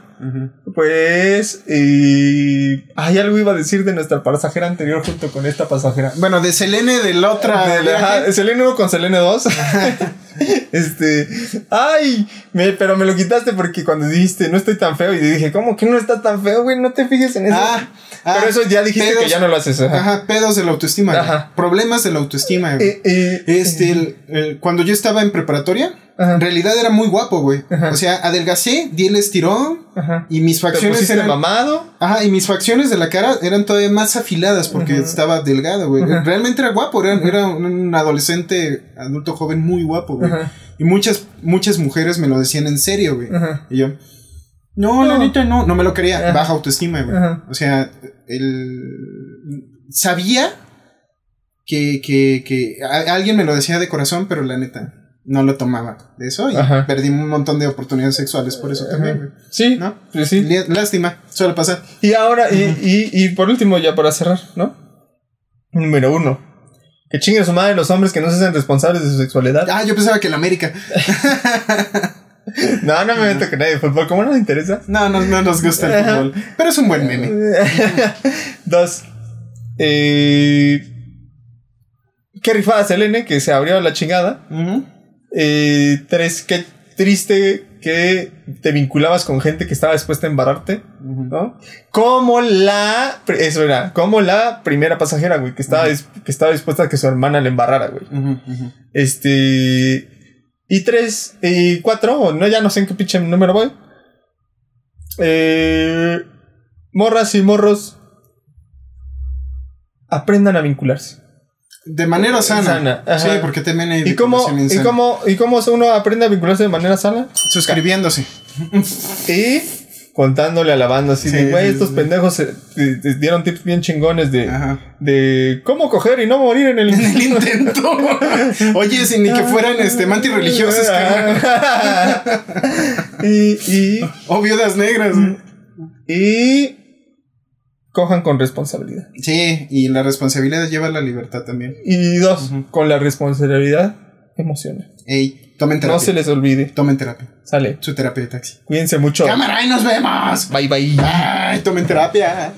pues... Y... Hay algo iba a decir de nuestra pasajera anterior junto con esta pasajera. Bueno, de Selene de la otra. De la- Selene 1 con Selene 2. *laughs* *laughs* este. Ay, me- pero me lo quitaste porque cuando dijiste no estoy tan feo. Y dije, ¿cómo que no estás tan feo, güey? No te fijes en eso. Ah, ah, pero eso ya dijiste pedos- que ya no lo haces. Ajá. Ajá, pedos de la autoestima. Ajá. Problemas de la autoestima. Eh, eh, Este, el- el- cuando yo estaba en preparatoria, Ajá. en realidad era muy guapo, güey. Ajá. O sea, adelgacé, di el estirón Ajá. y mis Te facciones pusiste eran. mamado. Ajá, y mis facciones de la cara eran todavía más afiladas porque estaba delgado, güey. Realmente era guapo, era, era un adolescente, adulto joven muy guapo, güey. Ajá. Y muchas, muchas mujeres me lo decían en serio, güey. Ajá. Y yo, no, la No. neta no, no me lo quería. Ajá. Baja autoestima, güey. Ajá. O sea, él sabía que, que, que a- alguien me lo decía de corazón, pero la neta no lo tomaba de eso y Ajá. perdí un montón de oportunidades sexuales por eso también. Sí, ¿No? pues sí. Lástima, suele pasar. Y ahora, y, y, y por último, ya para cerrar, ¿no? Número uno. Que chinguen a su madre los hombres que no se hacen responsables de su sexualidad. Ah, yo pensaba que la América. *laughs* No, no me meto con nadie de fútbol. ¿Cómo no me interesa? No, no, no nos gusta el fútbol. Pero es un buen meme. *laughs* Dos. Eh, qué rifada Selene, que se abrió la chingada. Ujú. Eh, tres, qué triste que te vinculabas con gente que estaba dispuesta a embarrarte, ¿no? Como la. Eso era, como la primera pasajera, güey, que estaba, que estaba dispuesta a que su hermana le embarrara, güey. Este. Y tres, y cuatro, no, ya no sé en qué pinche número voy. Eh, morras y morros. Aprendan a vincularse. De manera sana. Sana. Sí, porque también hay ¿Y cómo, y, cómo, ¿Y cómo uno aprende a vincularse de manera sana? Suscribiéndose. Y contándole a la banda así Sí, de, güey, estos pendejos se- te- te dieron tips bien chingones de, Ajá. de cómo coger y no morir en el *laughs* En el intento. *laughs* Oye, sin ni que fueran este mantis religiosos, carnal. *laughs* y, y, O viudas negras. y cojan con responsabilidad. Sí, y la responsabilidad lleva a la libertad también. Y dos, con la responsabilidad emocional. Ey, tomen terapia. No se les olvide. Tomen terapia. Sale. Su terapia de taxi. Cuídense mucho. Cámara y nos vemos. Bye bye. Ay, tomen terapia.